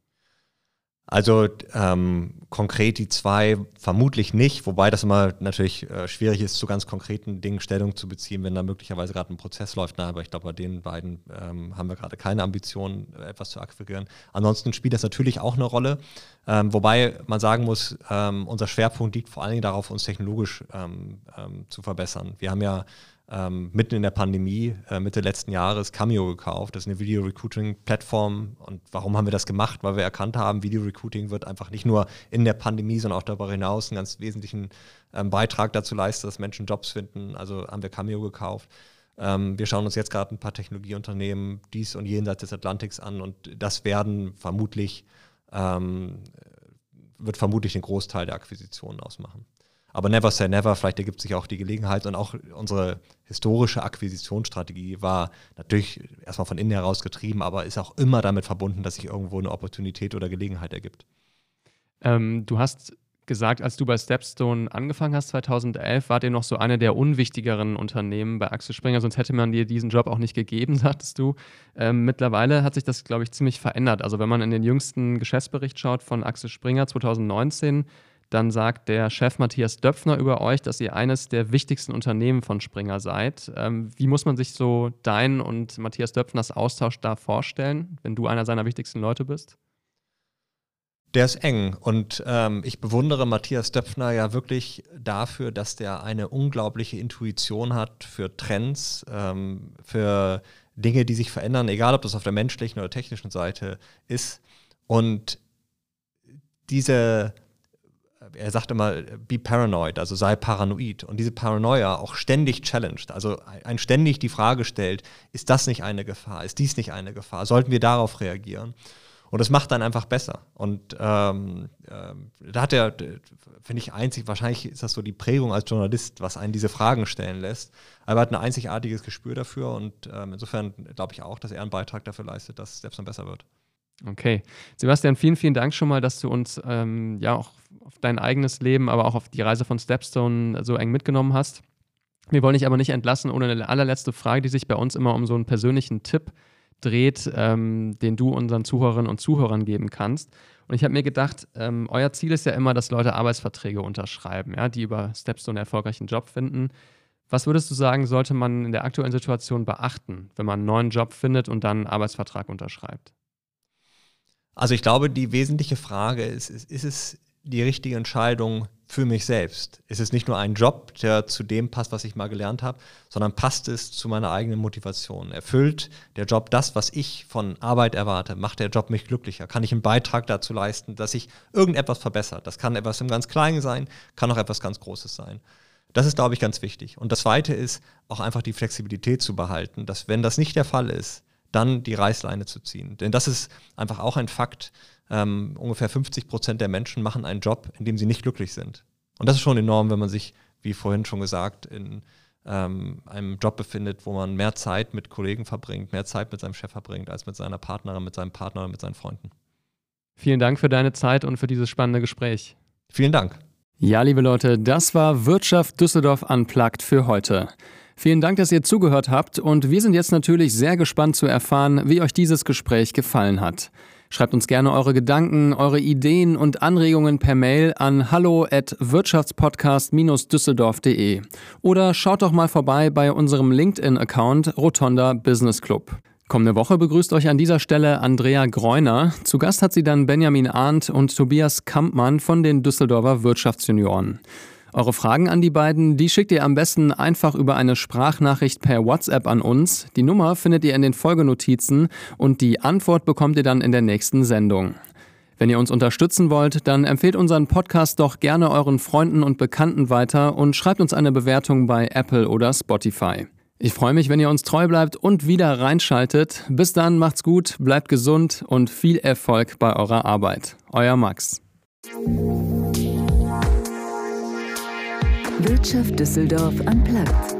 Also ähm, konkret die zwei vermutlich nicht, wobei das immer natürlich äh, schwierig ist, zu ganz konkreten Dingen Stellung zu beziehen, wenn da möglicherweise gerade ein Prozess läuft. Na, aber ich glaube, bei den beiden ähm, haben wir gerade keine Ambition, etwas zu akquirieren. Ansonsten spielt das natürlich auch eine Rolle, ähm, wobei man sagen muss, ähm, unser Schwerpunkt liegt vor allen Dingen darauf, uns technologisch ähm, ähm, zu verbessern. Wir haben ja ähm, mitten in der Pandemie, äh, Mitte letzten Jahres, Cameo gekauft. Das ist eine Video-Recruiting-Plattform. Und warum haben wir das gemacht? Weil wir erkannt haben, Video-Recruiting wird einfach nicht nur in der Pandemie, sondern auch darüber hinaus einen ganz wesentlichen ähm, Beitrag dazu leisten, dass Menschen Jobs finden. Also haben wir Cameo gekauft. Ähm, wir schauen uns jetzt gerade ein paar Technologieunternehmen dies und jenseits des Atlantiks an und das werden vermutlich, ähm, wird vermutlich den Großteil der Akquisitionen ausmachen. Aber never say never, vielleicht ergibt sich auch die Gelegenheit. Und auch unsere historische Akquisitionsstrategie war natürlich erstmal von innen heraus getrieben, aber ist auch immer damit verbunden, dass sich irgendwo eine Opportunität oder Gelegenheit ergibt. Ähm, du hast gesagt, als du bei Stepstone angefangen hast, 2011, wart ihr noch so eine der unwichtigeren Unternehmen bei Axel Springer, sonst hätte man dir diesen Job auch nicht gegeben, <laughs> sagtest du. Ähm, mittlerweile hat sich das, glaube ich, ziemlich verändert. Also wenn man in den jüngsten Geschäftsbericht schaut von Axel Springer 2019, dann sagt der Chef Matthias Döpfner über euch, dass ihr eines der wichtigsten Unternehmen von Springer seid. Ähm, wie muss man sich so dein und Matthias Döpfners Austausch da vorstellen, wenn du einer seiner wichtigsten Leute bist? Der ist eng und ähm, ich bewundere Matthias Döpfner ja wirklich dafür, dass der eine unglaubliche Intuition hat für Trends, ähm, für Dinge, die sich verändern, egal ob das auf der menschlichen oder technischen Seite ist. Und diese, er sagt immer, be paranoid, also sei paranoid und diese Paranoia auch ständig challenged, also ein ständig die Frage stellt, ist das nicht eine Gefahr, ist dies nicht eine Gefahr, sollten wir darauf reagieren? Und das macht dann einfach besser. Und ähm, ähm, da hat er, finde ich, einzig, wahrscheinlich ist das so die Prägung als Journalist, was einen diese Fragen stellen lässt. Aber er hat ein einzigartiges Gespür dafür und ähm, insofern glaube ich auch, dass er einen Beitrag dafür leistet, dass Stepstone besser wird. Okay. Sebastian, vielen, vielen Dank schon mal, dass du uns ähm, ja auch auf dein eigenes Leben, aber auch auf die Reise von Stepstone so eng mitgenommen hast. Wir wollen dich aber nicht entlassen ohne eine allerletzte Frage, die sich bei uns immer um so einen persönlichen Tipp dreht, ähm, den du unseren Zuhörerinnen und Zuhörern geben kannst. Und ich habe mir gedacht, ähm, euer Ziel ist ja immer, dass Leute Arbeitsverträge unterschreiben, ja, die über Stepstone erfolgreichen Job finden. Was würdest du sagen, sollte man in der aktuellen Situation beachten, wenn man einen neuen Job findet und dann einen Arbeitsvertrag unterschreibt? Also ich glaube, die wesentliche Frage ist, ist, ist es die richtige Entscheidung für mich selbst? Ist es nicht nur ein Job, der zu dem passt, was ich mal gelernt habe, sondern passt es zu meiner eigenen Motivation? Erfüllt der Job das, was ich von Arbeit erwarte? Macht der Job mich glücklicher? Kann ich einen Beitrag dazu leisten, dass sich irgendetwas verbessert? Das kann etwas im ganz Kleinen sein, kann auch etwas ganz Großes sein. Das ist, glaube ich, ganz wichtig. Und das Zweite ist, auch einfach die Flexibilität zu behalten, dass wenn das nicht der Fall ist, dann die Reißleine zu ziehen. Denn das ist einfach auch ein Fakt. Ähm, ungefähr 50 Prozent der Menschen machen einen Job, in dem sie nicht glücklich sind. Und das ist schon enorm, wenn man sich, wie vorhin schon gesagt, in ähm, einem Job befindet, wo man mehr Zeit mit Kollegen verbringt, mehr Zeit mit seinem Chef verbringt, als mit seiner Partnerin, mit seinem Partner oder mit seinen Freunden. Vielen Dank für deine Zeit und für dieses spannende Gespräch. Vielen Dank. Ja, liebe Leute, das war Wirtschaft Düsseldorf Unplugged für heute. Vielen Dank, dass ihr zugehört habt und wir sind jetzt natürlich sehr gespannt zu erfahren, wie euch dieses Gespräch gefallen hat. Schreibt uns gerne eure Gedanken, eure Ideen und Anregungen per Mail an hallo@wirtschaftspodcast-düsseldorf.de oder schaut doch mal vorbei bei unserem LinkedIn-Account Rotonda Business Club. Kommende Woche begrüßt euch an dieser Stelle Andrea Greuner. Zu Gast hat sie dann Benjamin Arndt und Tobias Kampmann von den Düsseldorfer Wirtschaftsjunioren. Eure Fragen an die beiden, die schickt ihr am besten einfach über eine Sprachnachricht per WhatsApp an uns. Die Nummer findet ihr in den Folgenotizen und die Antwort bekommt ihr dann in der nächsten Sendung. Wenn ihr uns unterstützen wollt, dann empfehlt unseren Podcast doch gerne euren Freunden und Bekannten weiter und schreibt uns eine Bewertung bei Apple oder Spotify. Ich freue mich, wenn ihr uns treu bleibt und wieder reinschaltet. Bis dann, macht's gut, bleibt gesund und viel Erfolg bei eurer Arbeit. Euer Max. Wirtschaft Düsseldorf am Platz.